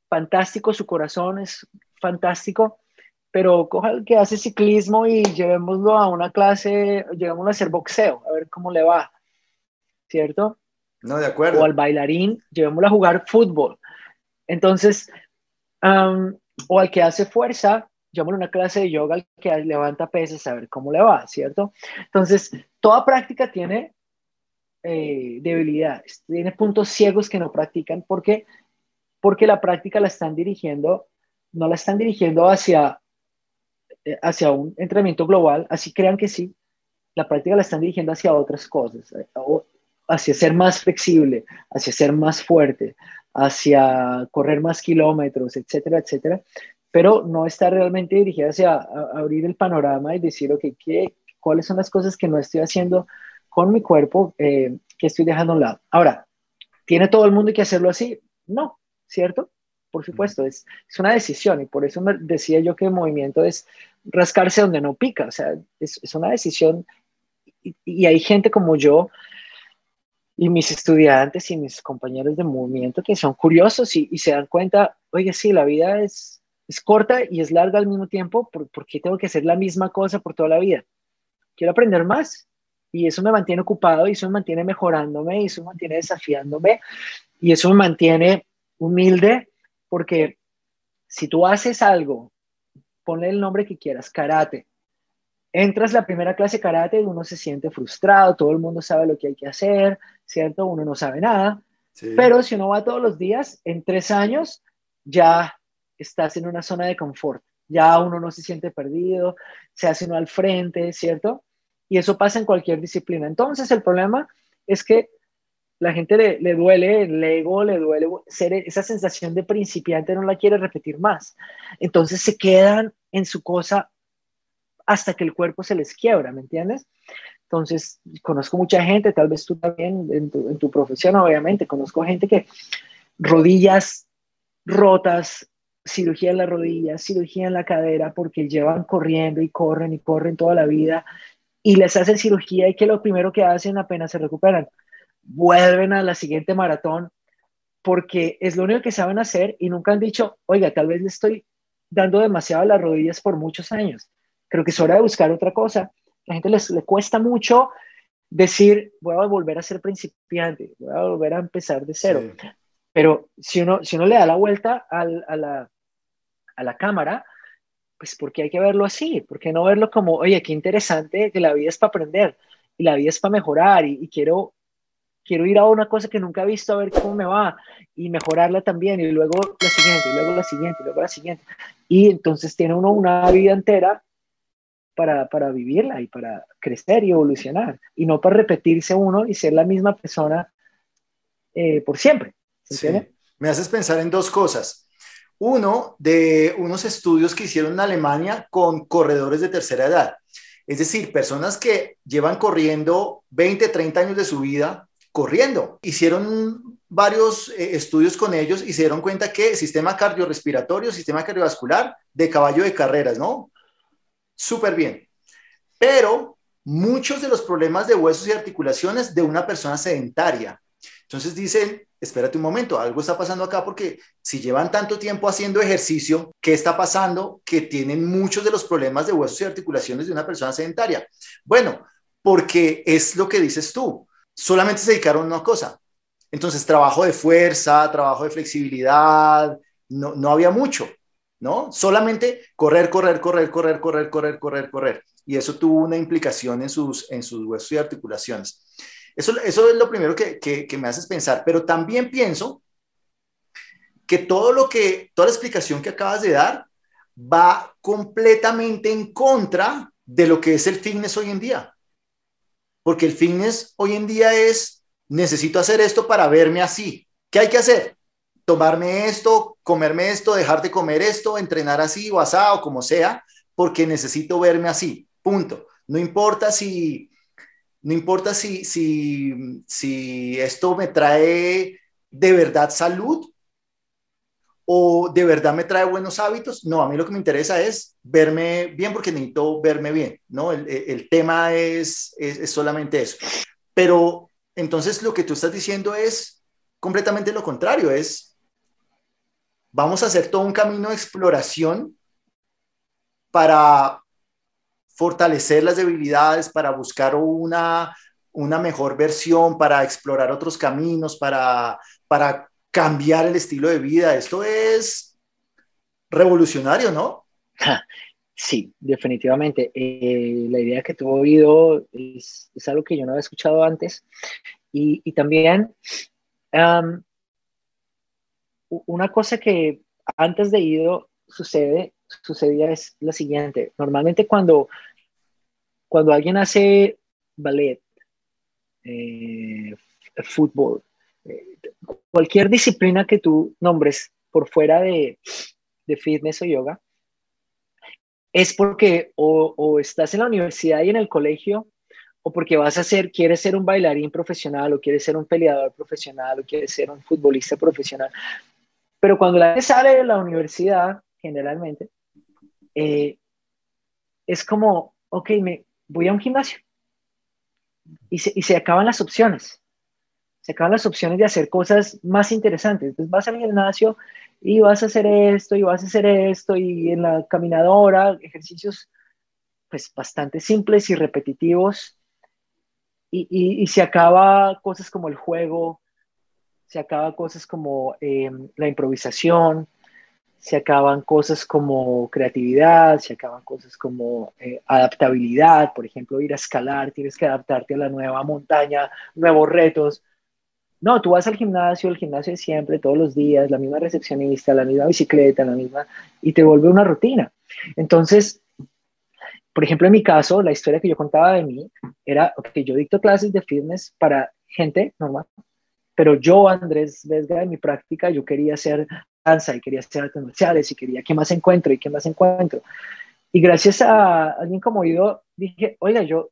fantástico, su corazón es fantástico, pero coja el que hace ciclismo y llevémoslo a una clase, llevémoslo a hacer boxeo, a ver cómo le va ¿cierto? No, de acuerdo. O al bailarín, llevémoslo a jugar fútbol. Entonces, o al que hace fuerza, llevémoslo a una clase de yoga, al que levanta pesas, a ver cómo le va, ¿cierto? Entonces, toda práctica tiene eh, debilidades, tiene puntos ciegos que no practican. ¿Por qué? Porque la práctica la están dirigiendo, no la están dirigiendo hacia, eh, hacia un entrenamiento global, así crean que sí, la práctica la están dirigiendo hacia otras cosas, eh, hacia ser más flexible, hacia ser más fuerte, hacia correr más kilómetros, etcétera, etcétera, pero no está realmente dirigida hacia abrir el panorama y decir, ok, ¿qué, ¿cuáles son las cosas que no estoy haciendo con mi cuerpo eh, que estoy dejando a un lado? Ahora, ¿tiene todo el mundo que hacerlo así? No, ¿cierto? Por supuesto, es, es una decisión y por eso me decía yo que el movimiento es rascarse donde no pica, o sea, es, es una decisión y, y hay gente como yo y mis estudiantes y mis compañeros de movimiento que son curiosos y, se dan cuenta, oye, sí, la vida es, es corta y es larga al mismo tiempo, ¿por, ¿por qué tengo que hacer la misma cosa por toda la vida? Quiero aprender más y eso me mantiene ocupado y eso me mantiene mejorándome y eso me mantiene desafiándome y eso me mantiene humilde porque si tú haces algo, ponle el nombre que quieras, karate, entras la primera clase karate y uno se siente frustrado, todo el mundo sabe lo que hay que hacer, ¿cierto? Uno no sabe nada, pero si uno va todos los días, en tres años ya estás en una zona de confort, ya uno no se siente perdido, se hace uno al frente, ¿cierto? Y eso pasa en cualquier disciplina. Entonces el problema es que la gente le, le, duele el ego, le duele ser esa sensación de principiante, no la quiere repetir más. Entonces se quedan en su cosa hasta que el cuerpo se les quiebra, ¿me entiendes? Entonces, conozco mucha gente, tal vez tú también en tu, en tu profesión, obviamente, conozco gente que rodillas rotas, cirugía en la rodilla, cirugía en la cadera, porque llevan corriendo y corren y corren toda la vida y les hacen cirugía y que lo primero que hacen apenas se recuperan, vuelven a la siguiente maratón porque es lo único que saben hacer y nunca han dicho, oiga, tal vez le estoy dando demasiado a las rodillas por muchos años. Creo que es hora de buscar otra cosa. La gente les, le cuesta mucho decir, voy a volver a ser principiante, voy a volver a empezar de cero. Pero si uno, si uno le da la vuelta a, la, a la cámara, pues porque hay que verlo así, porque no verlo como, oye, qué interesante que la vida es para aprender y la vida es para mejorar y, quiero, quiero ir a una cosa que nunca he visto a ver cómo me va y mejorarla también y luego la siguiente y luego la siguiente y luego la siguiente. Y entonces tiene uno una vida entera para, para vivirla y para crecer y evolucionar y no para repetirse uno y ser la misma persona eh, por siempre. Sí. Me haces pensar en dos cosas. Uno, de unos estudios que hicieron en Alemania con corredores de tercera edad. Es decir, personas que llevan corriendo 20, 30 años de su vida corriendo. Hicieron varios eh, estudios con ellos y se dieron cuenta que sistema cardiorrespiratorio, sistema cardiovascular de caballo de carreras, ¿no? Súper bien. Pero muchos de los problemas de huesos y articulaciones de una persona sedentaria. Entonces dicen, espérate un momento, algo está pasando acá porque si llevan tanto tiempo haciendo ejercicio, ¿qué está pasando? Que tienen muchos de los problemas de huesos y articulaciones de una persona sedentaria. Bueno, porque es lo que dices tú, solamente se dedicaron a una cosa. Entonces, trabajo de fuerza, trabajo de flexibilidad, no, no había mucho, ¿no? Solamente correr, correr, correr, correr, correr, correr, correr, correr. Y eso tuvo una implicación en sus, en sus huesos y articulaciones. Eso, es lo primero que, que, me haces pensar, pero también pienso que todo lo que, toda la explicación que acabas de dar va completamente en contra de lo que es el fitness hoy en día. Porque el fitness hoy en día es, necesito hacer esto para verme así. ¿Qué hay que hacer? Tomarme esto, comerme esto, dejar de comer esto, entrenar así o asado, como sea, porque necesito verme así. Punto. No importa si no importa si, si, si esto me trae de verdad salud o de verdad me trae buenos hábitos. No, a mí lo que me interesa es verme bien porque necesito verme bien, ¿no? El, el tema es, es, solamente eso. Pero entonces lo que tú estás diciendo es completamente lo contrario, es vamos a hacer todo un camino de exploración para fortalecer las debilidades, para buscar una, una mejor versión, para explorar otros caminos, para, para cambiar el estilo de vida. Esto es revolucionario, ¿no? Sí, definitivamente. Eh, la idea que tuvo oído es, algo que yo no había escuchado antes. Y, también una cosa que antes de ido sucede, sucedía es la siguiente. Normalmente cuando cuando alguien hace ballet, eh, fútbol, eh, cualquier disciplina que tú nombres por fuera de, fitness o yoga, es porque o, estás en la universidad y en el colegio, o porque vas a ser, quieres ser un bailarín profesional, o quieres ser un peleador profesional, o quieres ser un futbolista profesional. Pero cuando la gente sale de la universidad, generalmente, eh, es como, ok, me, voy a un gimnasio y se, y se acaban las opciones. Se acaban las opciones de hacer cosas más interesantes. Entonces vas al gimnasio y vas a hacer esto y vas a hacer esto y en la caminadora, ejercicios pues bastante simples y repetitivos y, y, se acaba cosas como el juego, se acaba cosas como em, la improvisación, se acaban cosas como creatividad, se acaban cosas como eh, adaptabilidad, por ejemplo, ir a escalar, tienes que adaptarte a la nueva montaña, nuevos retos. No, tú vas al gimnasio, el gimnasio es siempre, todos los días, la misma recepcionista, la misma bicicleta, la misma, y te vuelve una rutina. Entonces, por ejemplo, en mi caso, la historia que yo contaba de mí era que yo dicto clases de fitness para gente normal, pero yo, Andrés Vesga, en mi práctica, yo quería hacer danza y quería hacer artes marciales y quería qué más encuentro y qué más encuentro. Y gracias a alguien como yo, dije, oiga, yo,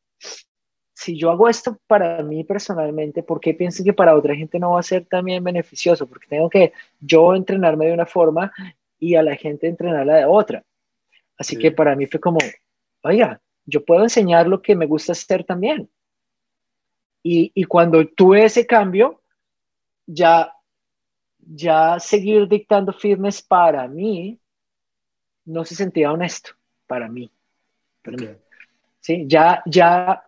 si yo hago esto para mí personalmente, ¿por qué pienso que para otra gente no va a ser también beneficioso? Porque tengo que yo entrenarme de una forma y a la gente entrenarla de otra. Así que para mí fue como, oiga, yo puedo enseñar lo que me gusta hacer también. Y, y cuando tuve ese cambio, ya ya seguir dictando firmes para mí no se sentía honesto para mí. ¿Sí? Ya, ya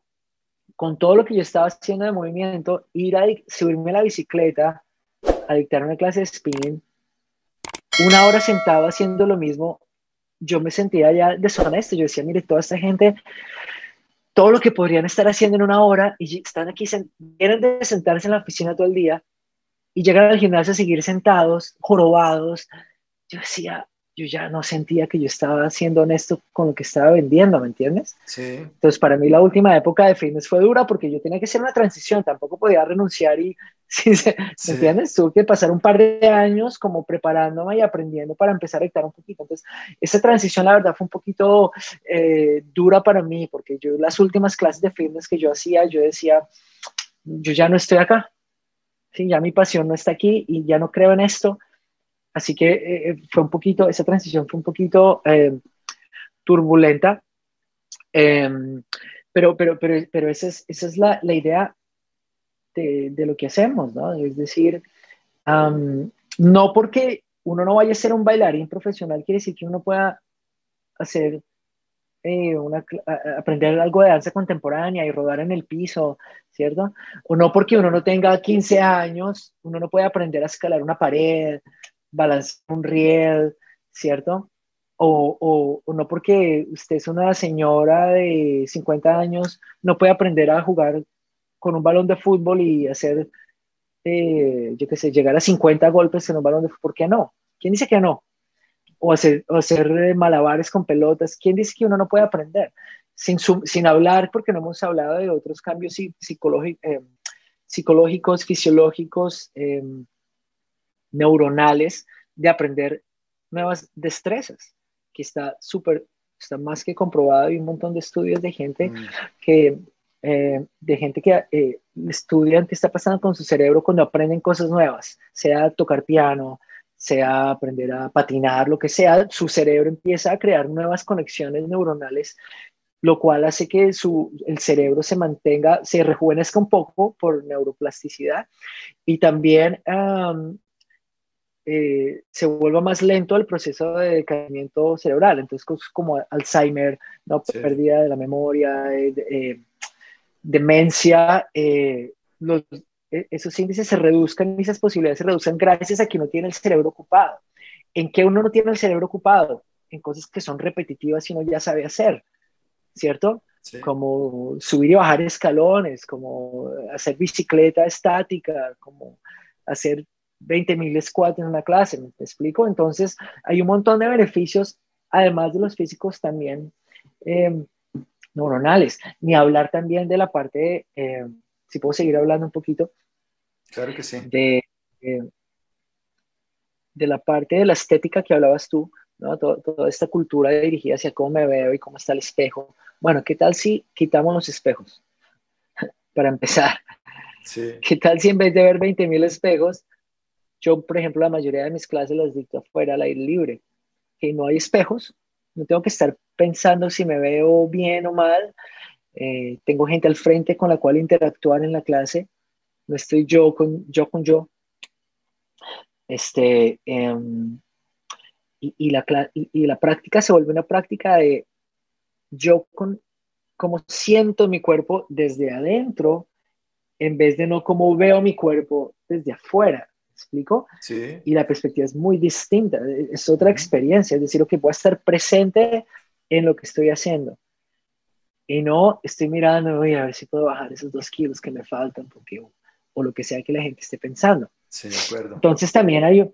con todo lo que yo estaba haciendo de movimiento, ir a subirme a la bicicleta, a dictar una clase de spinning, una hora sentado haciendo lo mismo, yo me sentía ya deshonesto. Yo decía, mire, toda esta gente, todo lo que podrían estar haciendo en una hora y están aquí, vienen de sentarse en la oficina todo el día y llegar al gimnasio a seguir sentados, jorobados. Yo decía, yo ya no sentía que yo estaba siendo honesto con lo que estaba vendiendo, ¿me entiendes? Sí. Entonces, para mí la última época de fitness fue dura porque yo tenía que hacer una transición, tampoco podía renunciar y, ¿me entiendes? Tuve que pasar un par de años como preparándome y aprendiendo para empezar a dictar un poquito. Entonces, esa transición, la verdad, fue un poquito eh, dura para mí porque yo las últimas clases de fitness que yo hacía, yo decía, yo ya no estoy acá, ¿sí? ya mi pasión no está aquí y ya no creo en esto. Así que eh, eh, fue un poquito, esa transición fue un poquito eh, turbulenta, em, pero, pero, pero, pero esa es, esa es la, la idea de, de, lo que hacemos, ¿no? Es decir, no porque uno no vaya a ser un bailarín profesional quiere decir que uno pueda hacer eh, una, aprender algo de danza contemporánea y rodar en el piso, ¿cierto? O no porque uno no tenga 15 años, uno no puede aprender a escalar una pared, balancear un riel, ¿cierto? O, o, no porque usted es una señora de 50 años, no puede aprender a jugar con un balón de fútbol y hacer, eh, yo qué sé, llegar a 50 golpes en un balón de fútbol. ¿Por qué no? ¿Quién dice que no? o hacer, o hacer eh, malabares con pelotas. ¿Quién dice que uno no puede aprender? Sin, sin hablar, porque no hemos hablado de otros cambios eh, psicológicos, fisiológicos, eh, neuronales, de aprender nuevas destrezas, que está súper, está más que comprobado. Hay un montón de estudios de gente mm. que, de gente que estudian qué está pasando con su cerebro cuando aprenden cosas nuevas, sea tocar piano, sea aprender a patinar, lo que sea, su cerebro empieza a crear nuevas conexiones neuronales, lo cual hace que su, el cerebro se mantenga, se rejuvenezca un poco por neuroplasticidad y también eh, se vuelva más lento el proceso de decaimiento cerebral. Entonces, como Alzheimer, ¿no? pérdida de la memoria, eh, eh, demencia, los, e-, esos índices se reduzcan y esas posibilidades se reduzcan gracias a que uno tiene el cerebro ocupado. ¿En qué uno no tiene el cerebro ocupado? En cosas que son repetitivas y uno ya sabe hacer, ¿cierto? Como subir y bajar escalones, como hacer bicicleta estática, como hacer 20.000 squats en una clase, ¿me explico? Entonces, hay un montón de beneficios, además de los físicos también em, neuronales, ni hablar también de la parte... Eh, si puedo seguir hablando un poquito. Claro que sí. De, de la parte de la estética que hablabas tú, ¿no? toda esta cultura dirigida hacia cómo me veo y cómo está el espejo. Bueno, ¿qué tal si quitamos los espejos? Para empezar. Sí. ¿Qué tal si en vez de ver 20.000 espejos, yo, por ejemplo, la mayoría de mis clases las dicto afuera al aire libre? Que no hay espejos, no tengo que estar pensando si me veo bien o mal, eh, tengo gente al frente con la cual interactuar en la clase no estoy yo con yo, con yo. Este, em, y, la, y, la práctica se vuelve una práctica de yo con cómo siento mi cuerpo desde adentro en vez de no cómo veo mi cuerpo desde afuera. ¿Me explico? Sí. Y la perspectiva es muy distinta, es otra experiencia, es decir, que voy a estar presente en lo que estoy haciendo. Y no estoy mirando, voy a ver si puedo bajar esos dos kilos que me faltan, porque, o lo que sea que la gente esté pensando. Sí, de acuerdo. Entonces también hay,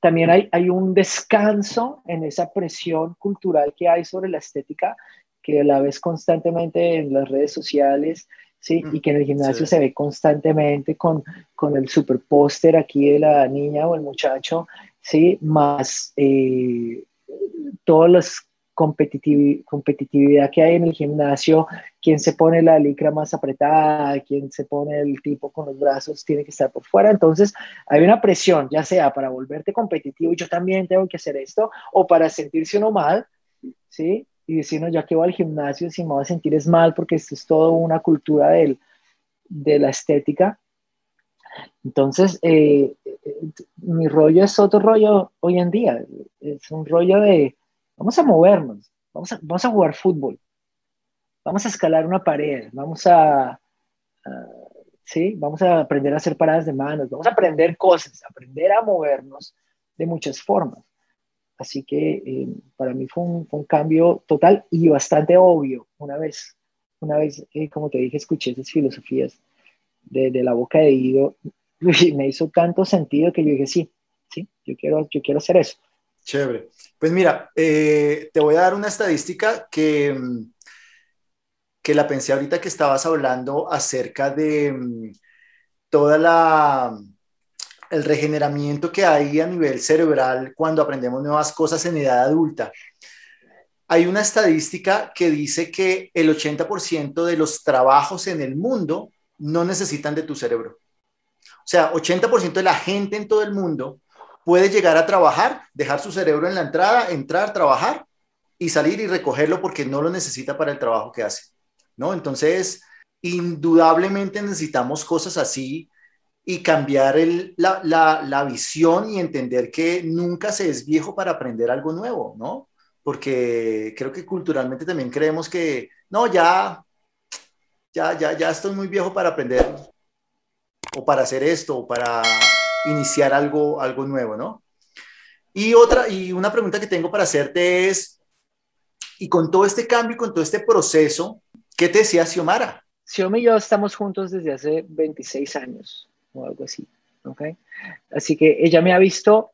también hay, hay un descanso en esa presión cultural que hay sobre la estética, que la ves constantemente en las redes sociales, ¿sí? Y que en el gimnasio se ve constantemente con, con el super póster aquí de la niña o el muchacho, ¿sí? Más eh, todos los competitividad que hay en el gimnasio, quién se pone la licra más apretada, quién se pone el tipo con los brazos, tiene que estar por fuera. Entonces, hay una presión, ya sea para volverte competitivo y yo también tengo que hacer esto, o para sentirse uno mal, ¿sí? Y decir, no, ya que voy al gimnasio, si me voy a sentir es mal, porque esto es todo una cultura de la estética. Entonces, eh, eh, mi rollo es otro rollo hoy en día, es un rollo de Vamos a movernos, vamos a, vamos a jugar fútbol, vamos a escalar una pared, vamos a, ¿sí? Vamos a aprender a hacer paradas de manos, vamos a aprender cosas, aprender a movernos de muchas formas. Así que eh, para mí fue un, cambio total y bastante obvio una vez, una vez, eh, como te dije, escuché esas filosofías de, la boca de Ido, y me hizo tanto sentido que yo dije, sí, sí, yo quiero, yo quiero hacer eso. Chévere. Pues mira, eh, te voy a dar una estadística que, que la pensé ahorita que estabas hablando acerca de mm, toda la el regeneramiento que hay a nivel cerebral cuando aprendemos nuevas cosas en edad adulta. Hay una estadística que dice que el 80% de los trabajos en el mundo no necesitan de tu cerebro. O sea, 80% de la gente en todo el mundo puede llegar a trabajar, dejar su cerebro en la entrada, entrar, trabajar y salir y recogerlo porque no lo necesita para el trabajo que hace, ¿no? Entonces, indudablemente necesitamos cosas así y cambiar la, la, visión y entender que nunca se es viejo para aprender algo nuevo, ¿no? Porque creo que culturalmente también creemos que, no, ya, ya, ya, ya estoy muy viejo para aprender o para hacer esto o para iniciar algo, algo nuevo, ¿no? Y otra, y una pregunta que tengo para hacerte es, y con todo este cambio y con todo este proceso, ¿qué te decía Xiomara? Xioma y yo estamos juntos desde hace 26 años o algo así, ¿ok? Así que ella me ha visto,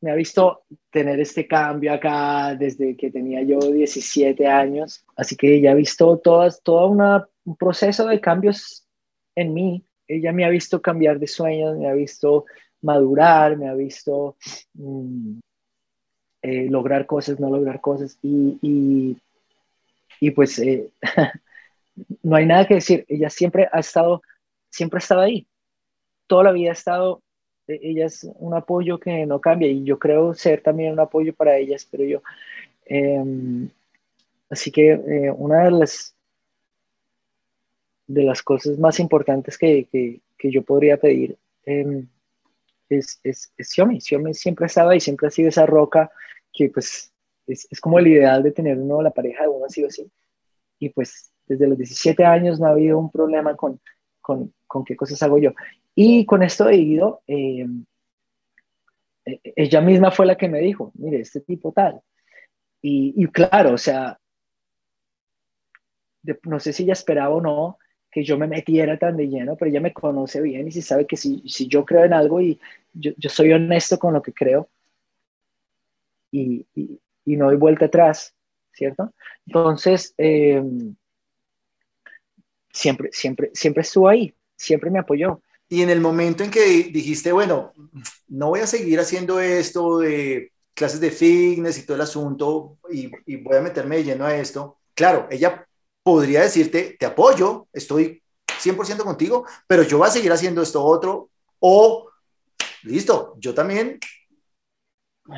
me ha visto tener este cambio acá desde que tenía yo 17 años, así que ella ha visto todas, todo una, un proceso de cambios en mí ella me ha visto cambiar de sueños, me ha visto madurar, me ha visto mm, eh, lograr cosas, no lograr cosas. Y, y, pues eh, no hay nada que decir. Ella siempre ha estado, siempre ha estado ahí. Toda la vida ha estado, e, ella es un apoyo que no cambia y yo creo ser también un apoyo para ella, espero yo. Em, así que eh, una de las de las cosas más importantes que, que, yo podría pedir em, es, es, es Xiaomi. Xiaomi siempre ha estado ahí, siempre ha sido esa roca que pues es, es, como el ideal de tener uno, la pareja de uno así o así. Y pues desde los 17 años no ha habido un problema con, con, con qué cosas hago yo. Y con esto de Guido, em, e, ella misma fue la que me dijo, mire, este tipo tal. Y, y claro, o sea, no sé si ella esperaba o no, que yo me metiera tan de lleno, pero ella me conoce bien y si sabe que si, si yo creo en algo y yo, yo, soy honesto con lo que creo y, y, no doy vuelta atrás, ¿cierto? Entonces, em, siempre, siempre, siempre estuvo ahí, siempre me apoyó. Y en el momento en que dijiste, bueno, no voy a seguir haciendo esto de clases de fitness y todo el asunto y, y voy a meterme de lleno a esto, claro, ella podría decirte, te apoyo, estoy 100% contigo, pero yo voy a seguir haciendo esto otro, o listo, yo también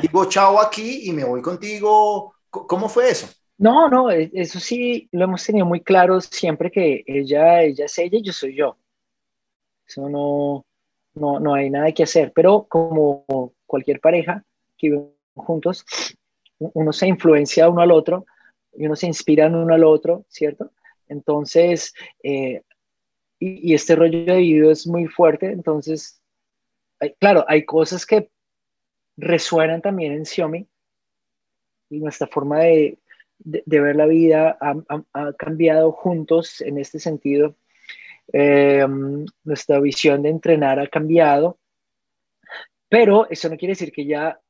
digo chao aquí y me voy contigo. ¿Cómo fue eso? No, no, e, eso sí lo hemos tenido muy claro siempre que ella, ella es ella y yo soy yo. Eso no, no, no hay nada que hacer. Pero como cualquier pareja que vive juntos, uno se influencia uno al otro y uno se inspira uno al otro, ¿cierto? Entonces, eh, y, este rollo de video es muy fuerte, entonces, claro, hay cosas que resuenan también en Xiaomi y nuestra forma de, ver la vida ha, cambiado juntos en este sentido. Eh, nuestra visión de entrenar ha cambiado, pero eso no quiere decir que ya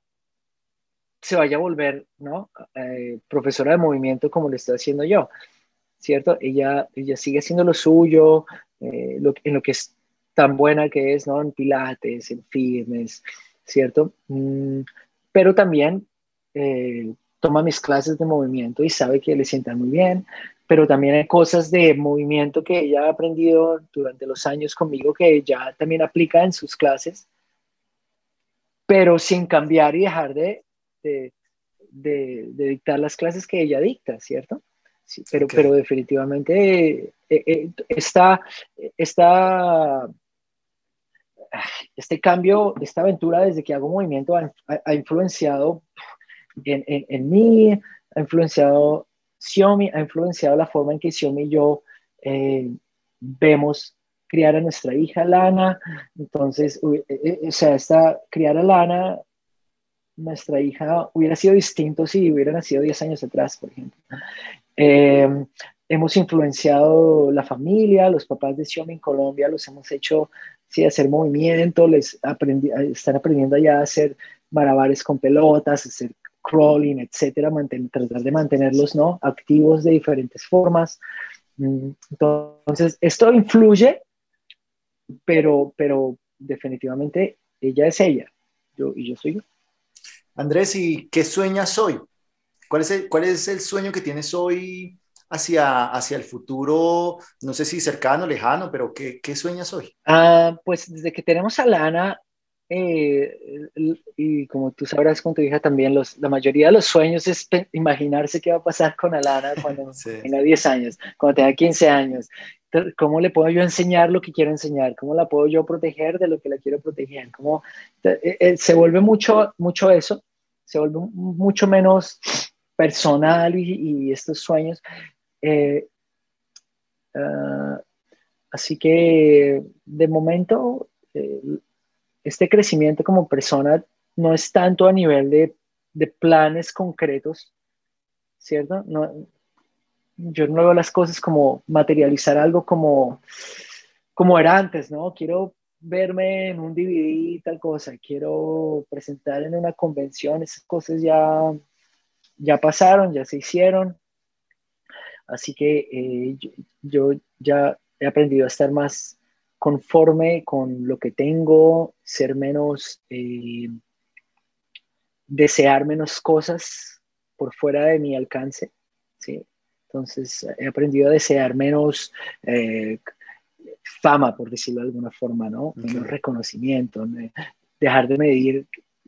se vaya a volver, ¿no? Eh, profesora de movimiento como lo estoy haciendo yo, ¿cierto? Ella, ella sigue haciendo lo suyo, eh, en lo que es tan buena que es, ¿no? En pilates, en fitness, ¿cierto? Mm, pero también toma mis clases de movimiento y sabe que le sientan muy bien, pero también hay cosas de movimiento que ella ha aprendido durante los años conmigo que ya también aplica en sus clases, pero sin cambiar y dejar de, de, dictar las clases que ella dicta, ¿cierto? Sí, pero, pero definitivamente eh, eh, está, este cambio, esta aventura desde que hago movimiento ha, influenciado en, en, mí, ha influenciado Xiaomi, ha influenciado la forma en que Xiaomi y yo eh, vemos criar a nuestra hija Lana. Entonces, o sea, esta, criar a Lana nuestra hija hubiera sido distinto si hubiera nacido 10 años atrás, por ejemplo. Eh, hemos influenciado la familia, los papás de Xiaomi en Colombia los hemos hecho sí, hacer movimiento, les aprendi están aprendiendo ya a hacer malabares con pelotas, hacer crawling, etcétera, tratar de mantenerlos ¿no? activos de diferentes formas. Mm, entonces, esto influye, pero, pero definitivamente ella es ella yo, y yo soy yo. Andrés, ¿y qué sueñas hoy? ¿Cuál es el, cuál es el sueño que tienes hoy hacia, hacia el futuro? No sé si cercano, lejano, pero ¿qué, qué sueñas hoy? Ah, pues desde que tenemos a Lana, eh, y como tú sabrás con tu hija también, los, la mayoría de los sueños es imaginarse qué va a pasar con Alana cuando tenga 10 años, cuando tenga 15 años. ¿Cómo le puedo yo enseñar lo que quiero enseñar? ¿Cómo la puedo yo proteger de lo que la quiero proteger? ¿Cómo, eh, eh, se vuelve mucho, mucho eso, se vuelve mucho menos personal y, estos sueños. Ah, así que de momento este crecimiento como persona no es tanto a nivel de, planes concretos, ¿cierto? No, yo no veo las cosas como materializar algo como, como era antes, ¿no? Quiero verme en un DVD, tal cosa, quiero presentar en una convención, esas cosas ya, ya pasaron, ya se hicieron. Así que eh, yo, ya he aprendido a estar más conforme con lo que tengo, ser menos, eh, desear menos cosas por fuera de mi alcance, ¿sí? Entonces he aprendido a desear menos eh, fama, por decirlo de alguna forma, ¿no? Menos reconocimiento, dejar de medir,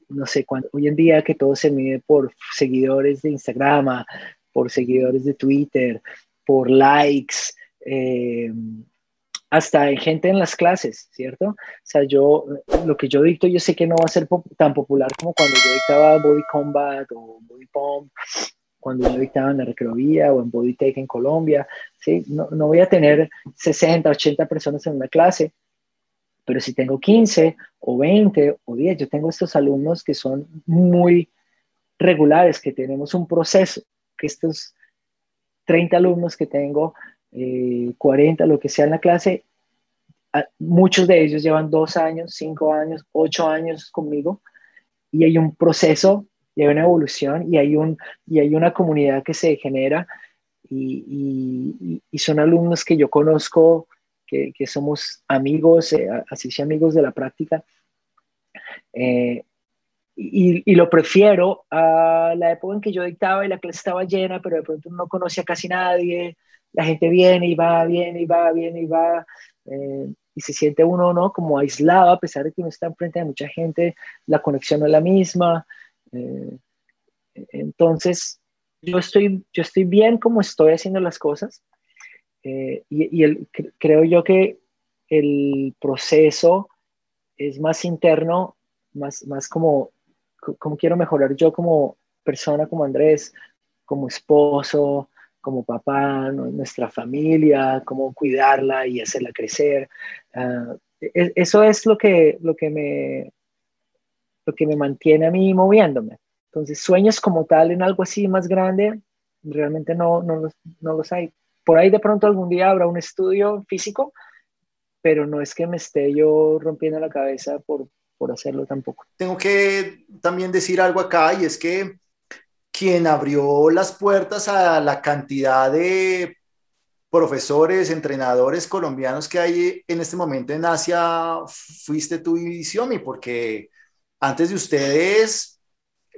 no sé, cuando, hoy en día que todo se mide por seguidores de Instagram, por seguidores de Twitter, por likes, eh, hasta hay gente en las clases, ¿cierto? O sea, yo, lo que yo dicto, yo sé que no va a ser tan popular como cuando yo dictaba Body Combat o Body Pump, cuando yo dictaba en la Recreovía o en Body Tech en Colombia, ¿sí? No, no voy a tener 60, 80 personas en una clase, pero si tengo 15 o 20 o 10, yo tengo estos alumnos que son muy regulares, que tenemos un proceso, que estos 30 alumnos que tengo 40, eh, lo que sea en la clase, muchos de ellos llevan dos años, cinco años, ocho años conmigo y hay un proceso, hay una evolución y hay, un, y hay una comunidad que se genera y, son alumnos que yo conozco, que, somos amigos, eh, así sea amigos de la práctica. Eh, y, y, lo prefiero a la época en que yo dictaba y la clase estaba llena, pero de pronto no conocía casi nadie, la gente viene y va, viene y va, viene y va, eh, y se siente uno, ¿no? Como aislado, a pesar de que uno está enfrente de mucha gente, la conexión no es la misma. Eh, entonces, yo estoy, yo estoy bien como estoy haciendo las cosas, eh, y, el, creo yo que el proceso es más interno, más, más como, como quiero mejorar yo como persona, como Andrés, como esposo, como papá, nuestra familia, cómo cuidarla y hacerla crecer. E, eso es lo que, lo, que me, lo que me mantiene a mí moviéndome. Entonces, sueños como tal en algo así más grande, realmente no, no, no los hay. Por ahí de pronto algún día habrá un estudio físico, pero no es que me esté yo rompiendo la cabeza por, por hacerlo tampoco. Tengo que también decir algo acá y es que quien abrió las puertas a la cantidad de profesores, entrenadores colombianos que hay en este momento en Asia, fuiste tú y porque antes de ustedes,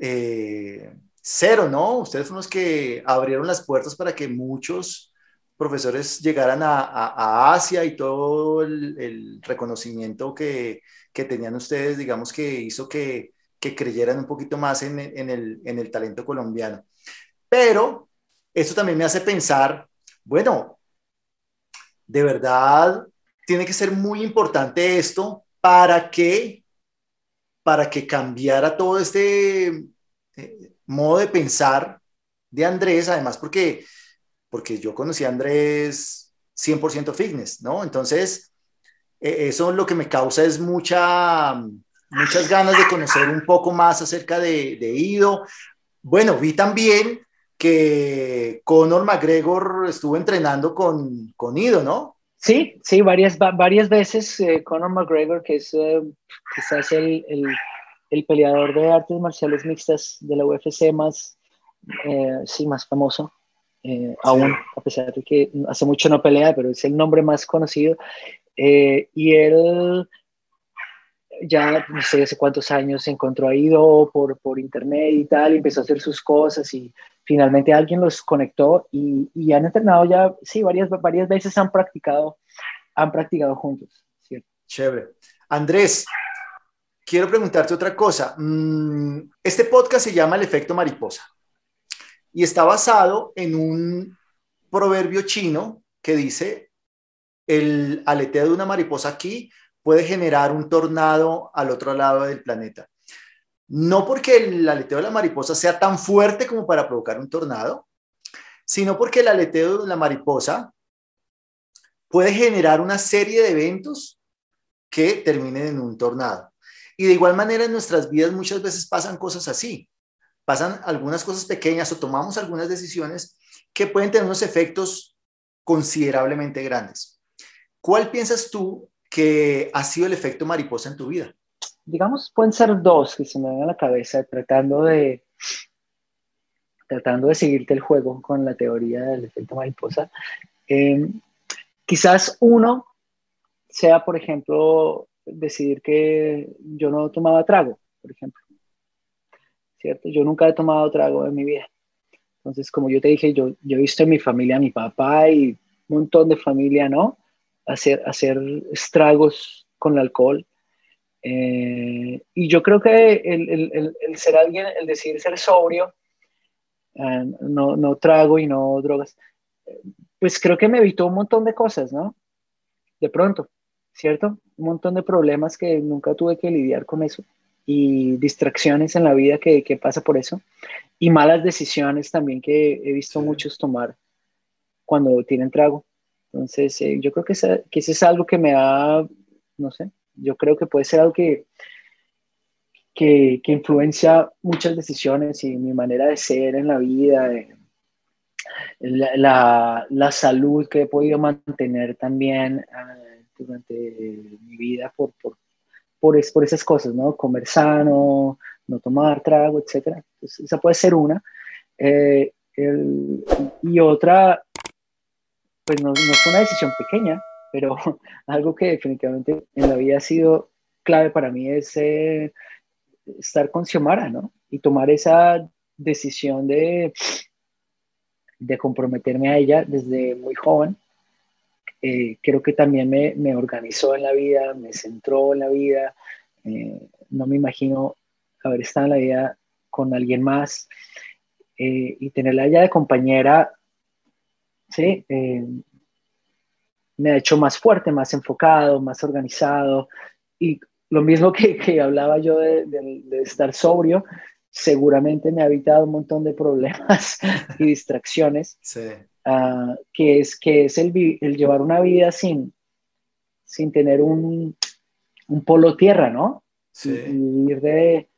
eh, cero, ¿no? Ustedes fueron los que abrieron las puertas para que muchos profesores llegaran a, Asia y todo el, reconocimiento que, tenían ustedes, digamos que hizo que, creyeran un poquito más en, el, en el talento colombiano. Pero esto también me hace pensar, bueno, de verdad tiene que ser muy importante esto para que, para que cambiara todo este eh, modo de pensar de Andrés, además porque porque yo conocí a Andrés 100% fitness, ¿no? Entonces, e, eso lo que me causa es mucha, muchas ganas de conocer un poco más acerca de, de Ido. Bueno, vi también que Conor McGregor estuvo entrenando con, con Ido, ¿no? Sí, sí, varias, varias veces eh, Conor McGregor, que es eh, quizás el, el, el, peleador de artes marciales mixtas de la UFC más, eh, sí, más famoso, eh, aún, a pesar de que hace mucho no pelea, pero es el nombre más conocido. Eh, y él ya no sé hace cuántos años se encontró ahí por, por internet y tal, y empezó a hacer sus cosas y finalmente alguien los conectó y, y han entrenado ya, sí, varias, varias veces han practicado, han practicado juntos. Chévere. Andrés, quiero preguntarte otra cosa. Mm, este podcast se llama El efecto mariposa y está basado en un proverbio chino que dice, el aleteo de una mariposa aquí puede generar un tornado al otro lado del planeta. No porque el aleteo de la mariposa sea tan fuerte como para provocar un tornado, sino porque el aleteo de la mariposa puede generar una serie de eventos que terminen en un tornado. Y de igual manera en nuestras vidas muchas veces pasan cosas así pasan algunas cosas pequeñas o tomamos algunas decisiones que pueden tener unos efectos considerablemente grandes. ¿Cuál piensas tú que ha sido el efecto mariposa en tu vida? Digamos, pueden ser dos que se me ven a la cabeza tratando de tratando de seguirte el juego con la teoría del efecto mariposa. Em, quizás uno sea, por ejemplo, decidir que yo no tomaba trago, por ejemplo. ¿cierto? Yo nunca he tomado trago en mi vida. Entonces, como yo te dije, yo, yo he visto en mi familia, a mi papá y un montón de familia, ¿no? Hacer, hacer estragos con el alcohol. Eh, y yo creo que el, el, el, ser alguien, el decir ser sobrio, eh, no, no trago y no drogas, pues creo que me evitó un montón de cosas, ¿no? De pronto, ¿cierto? Un montón de problemas que nunca tuve que lidiar con eso y distracciones en la vida que, que, pasa por eso y malas decisiones también que he visto muchos tomar cuando tienen trago. Entonces, eh, yo creo que, que eso es algo que me ha, no sé, yo creo que puede ser algo que, que, que influencia muchas decisiones y mi manera de ser en la vida, la, la, salud que he podido mantener también uh, durante mi vida por, por, por, por esas cosas, ¿no? Comer sano, no tomar trago, etc. esa puede ser una. Eh, y otra, pues no, no fue una decisión pequeña, pero algo que definitivamente en la vida ha sido clave para mí es eh, estar con Xiomara, ¿no? Y tomar esa decisión de, de comprometerme a ella desde muy joven eh, creo que también me, me, organizó en la vida, me centró en la vida. Eh, no me imagino haber estado en la vida con alguien más y tenerla ya de compañera, ¿sí? me ha hecho más fuerte, más enfocado, más organizado. Y lo mismo que, hablaba yo de, estar sobrio, seguramente me ha evitado un montón de problemas y distracciones, ah, que es, que es el, llevar una vida sin, sin tener un, polo tierra, ¿no? Sí. ir de,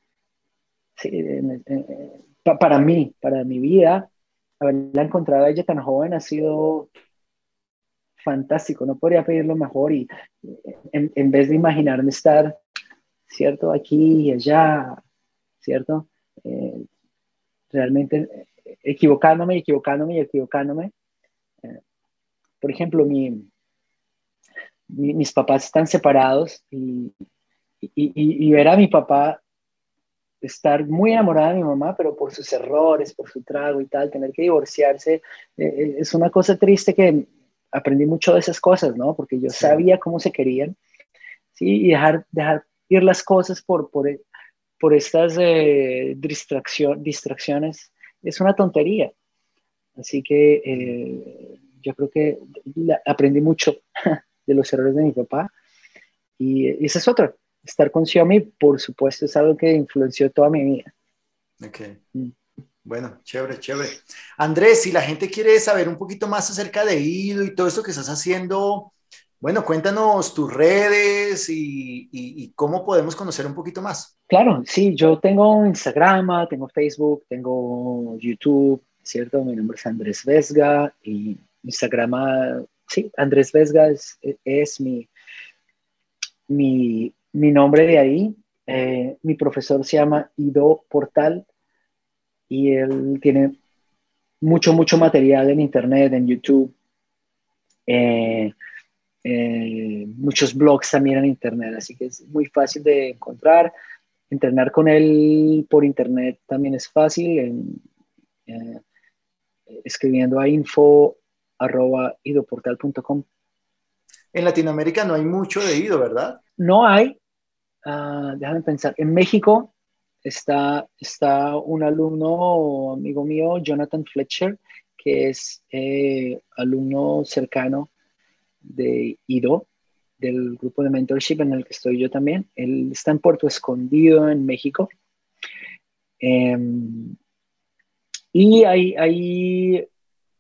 para mí, para mi vida, haberla encontrado a ella tan joven ha sido fantástico, no podría pedirlo mejor y en, vez de imaginarme estar, ¿cierto? Aquí y allá, ¿cierto? Eh, realmente equivocándome y equivocándome y equivocándome. Eh, por ejemplo, mi, mis papás están separados y, y, ver a mi papá estar muy enamorada de mi mamá, pero por sus errores, por su trago y tal, tener que divorciarse, eh, es una cosa triste que aprendí mucho de esas cosas, ¿no? Porque yo sabía cómo se querían, ¿sí? Y dejar, dejar ir las cosas por, por, por estas eh, distracciones es una tontería. Así que eh, yo creo que aprendí mucho de los errores de mi papá. Y, y esa es otra. Estar con Xiaomi, por supuesto, es algo que influenció toda mi vida. Ok. Mm. Bueno, chévere, chévere. Andrés, si la gente quiere saber un poquito más acerca de Ido y todo esto que estás haciendo, bueno, cuéntanos tus redes y, cómo podemos conocer un poquito más. Claro, sí, yo tengo Instagram, tengo Facebook, tengo YouTube, ¿cierto? Mi nombre es Andrés Vesga y Instagram, sí, Andrés Vesga es, mi, mi, nombre de ahí. Eh, mi profesor se llama Ido Portal y él tiene mucho, mucho material en Internet, en YouTube, eh, eh, muchos blogs también en Internet, así que es muy fácil de encontrar. Entrenar con él por Internet también es fácil, eh, escribiendo a info arroba idoportal.com. En Latinoamérica no hay mucho de ido, ¿verdad? No hay. Uh, déjame pensar. En México está, está un alumno, amigo mío, Jonathan Fletcher, que es eh, alumno cercano de IDO, del grupo de mentorship en el que estoy yo también. Él está en Puerto Escondido, en México. Em, y hay, hay,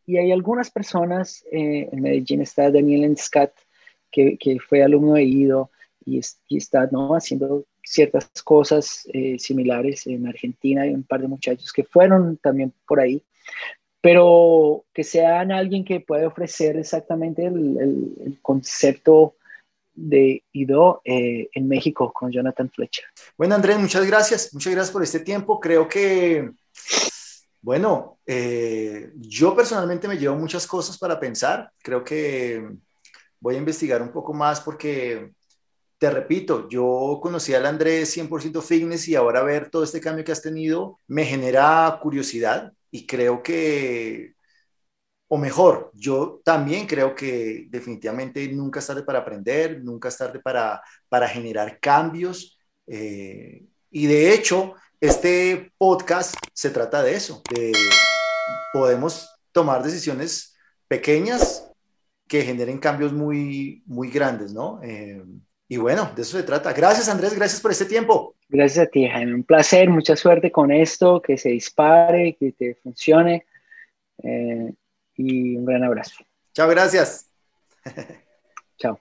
y hay algunas personas, eh, en Medellín está Daniel Enscat, que, que, fue alumno de IDO y, está ¿no? haciendo ciertas cosas eh, similares en Argentina. Hay un par de muchachos que fueron también por ahí, pero que sean alguien que puede ofrecer exactamente el, concepto de IDO eh, en México con Jonathan Fletcher. Bueno, Andrés, muchas gracias. Muchas gracias por este tiempo. Creo que, bueno, eh, yo personalmente me llevo muchas cosas para pensar. Creo que voy a investigar un poco más porque te repito, yo conocí al Andrés 100% fitness y ahora ver todo este cambio que has tenido me genera curiosidad y creo que, o mejor, yo también creo que definitivamente nunca es tarde para aprender, nunca es tarde para, para generar cambios. Eh, y de hecho, este podcast se trata de eso, de podemos tomar decisiones pequeñas que generen cambios muy, muy grandes, ¿no? Eh, y bueno, de eso se trata. Gracias Andrés, gracias por este tiempo. Gracias a ti, Jaime. Un placer, mucha suerte con esto, que se dispare, que te funcione. Eh, y un gran abrazo. Chao, gracias. Chao.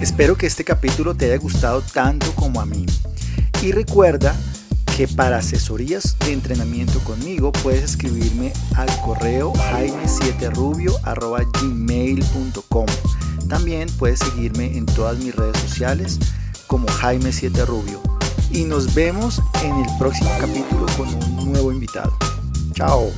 Espero que este capítulo te haya gustado tanto como a mí. Y recuerda que para asesorías de entrenamiento conmigo puedes escribirme al correo jaime7rubio.gmail.com También puedes seguirme en todas mis redes sociales como Jaime7Rubio. Y nos vemos en el próximo capítulo con un nuevo invitado. Chao.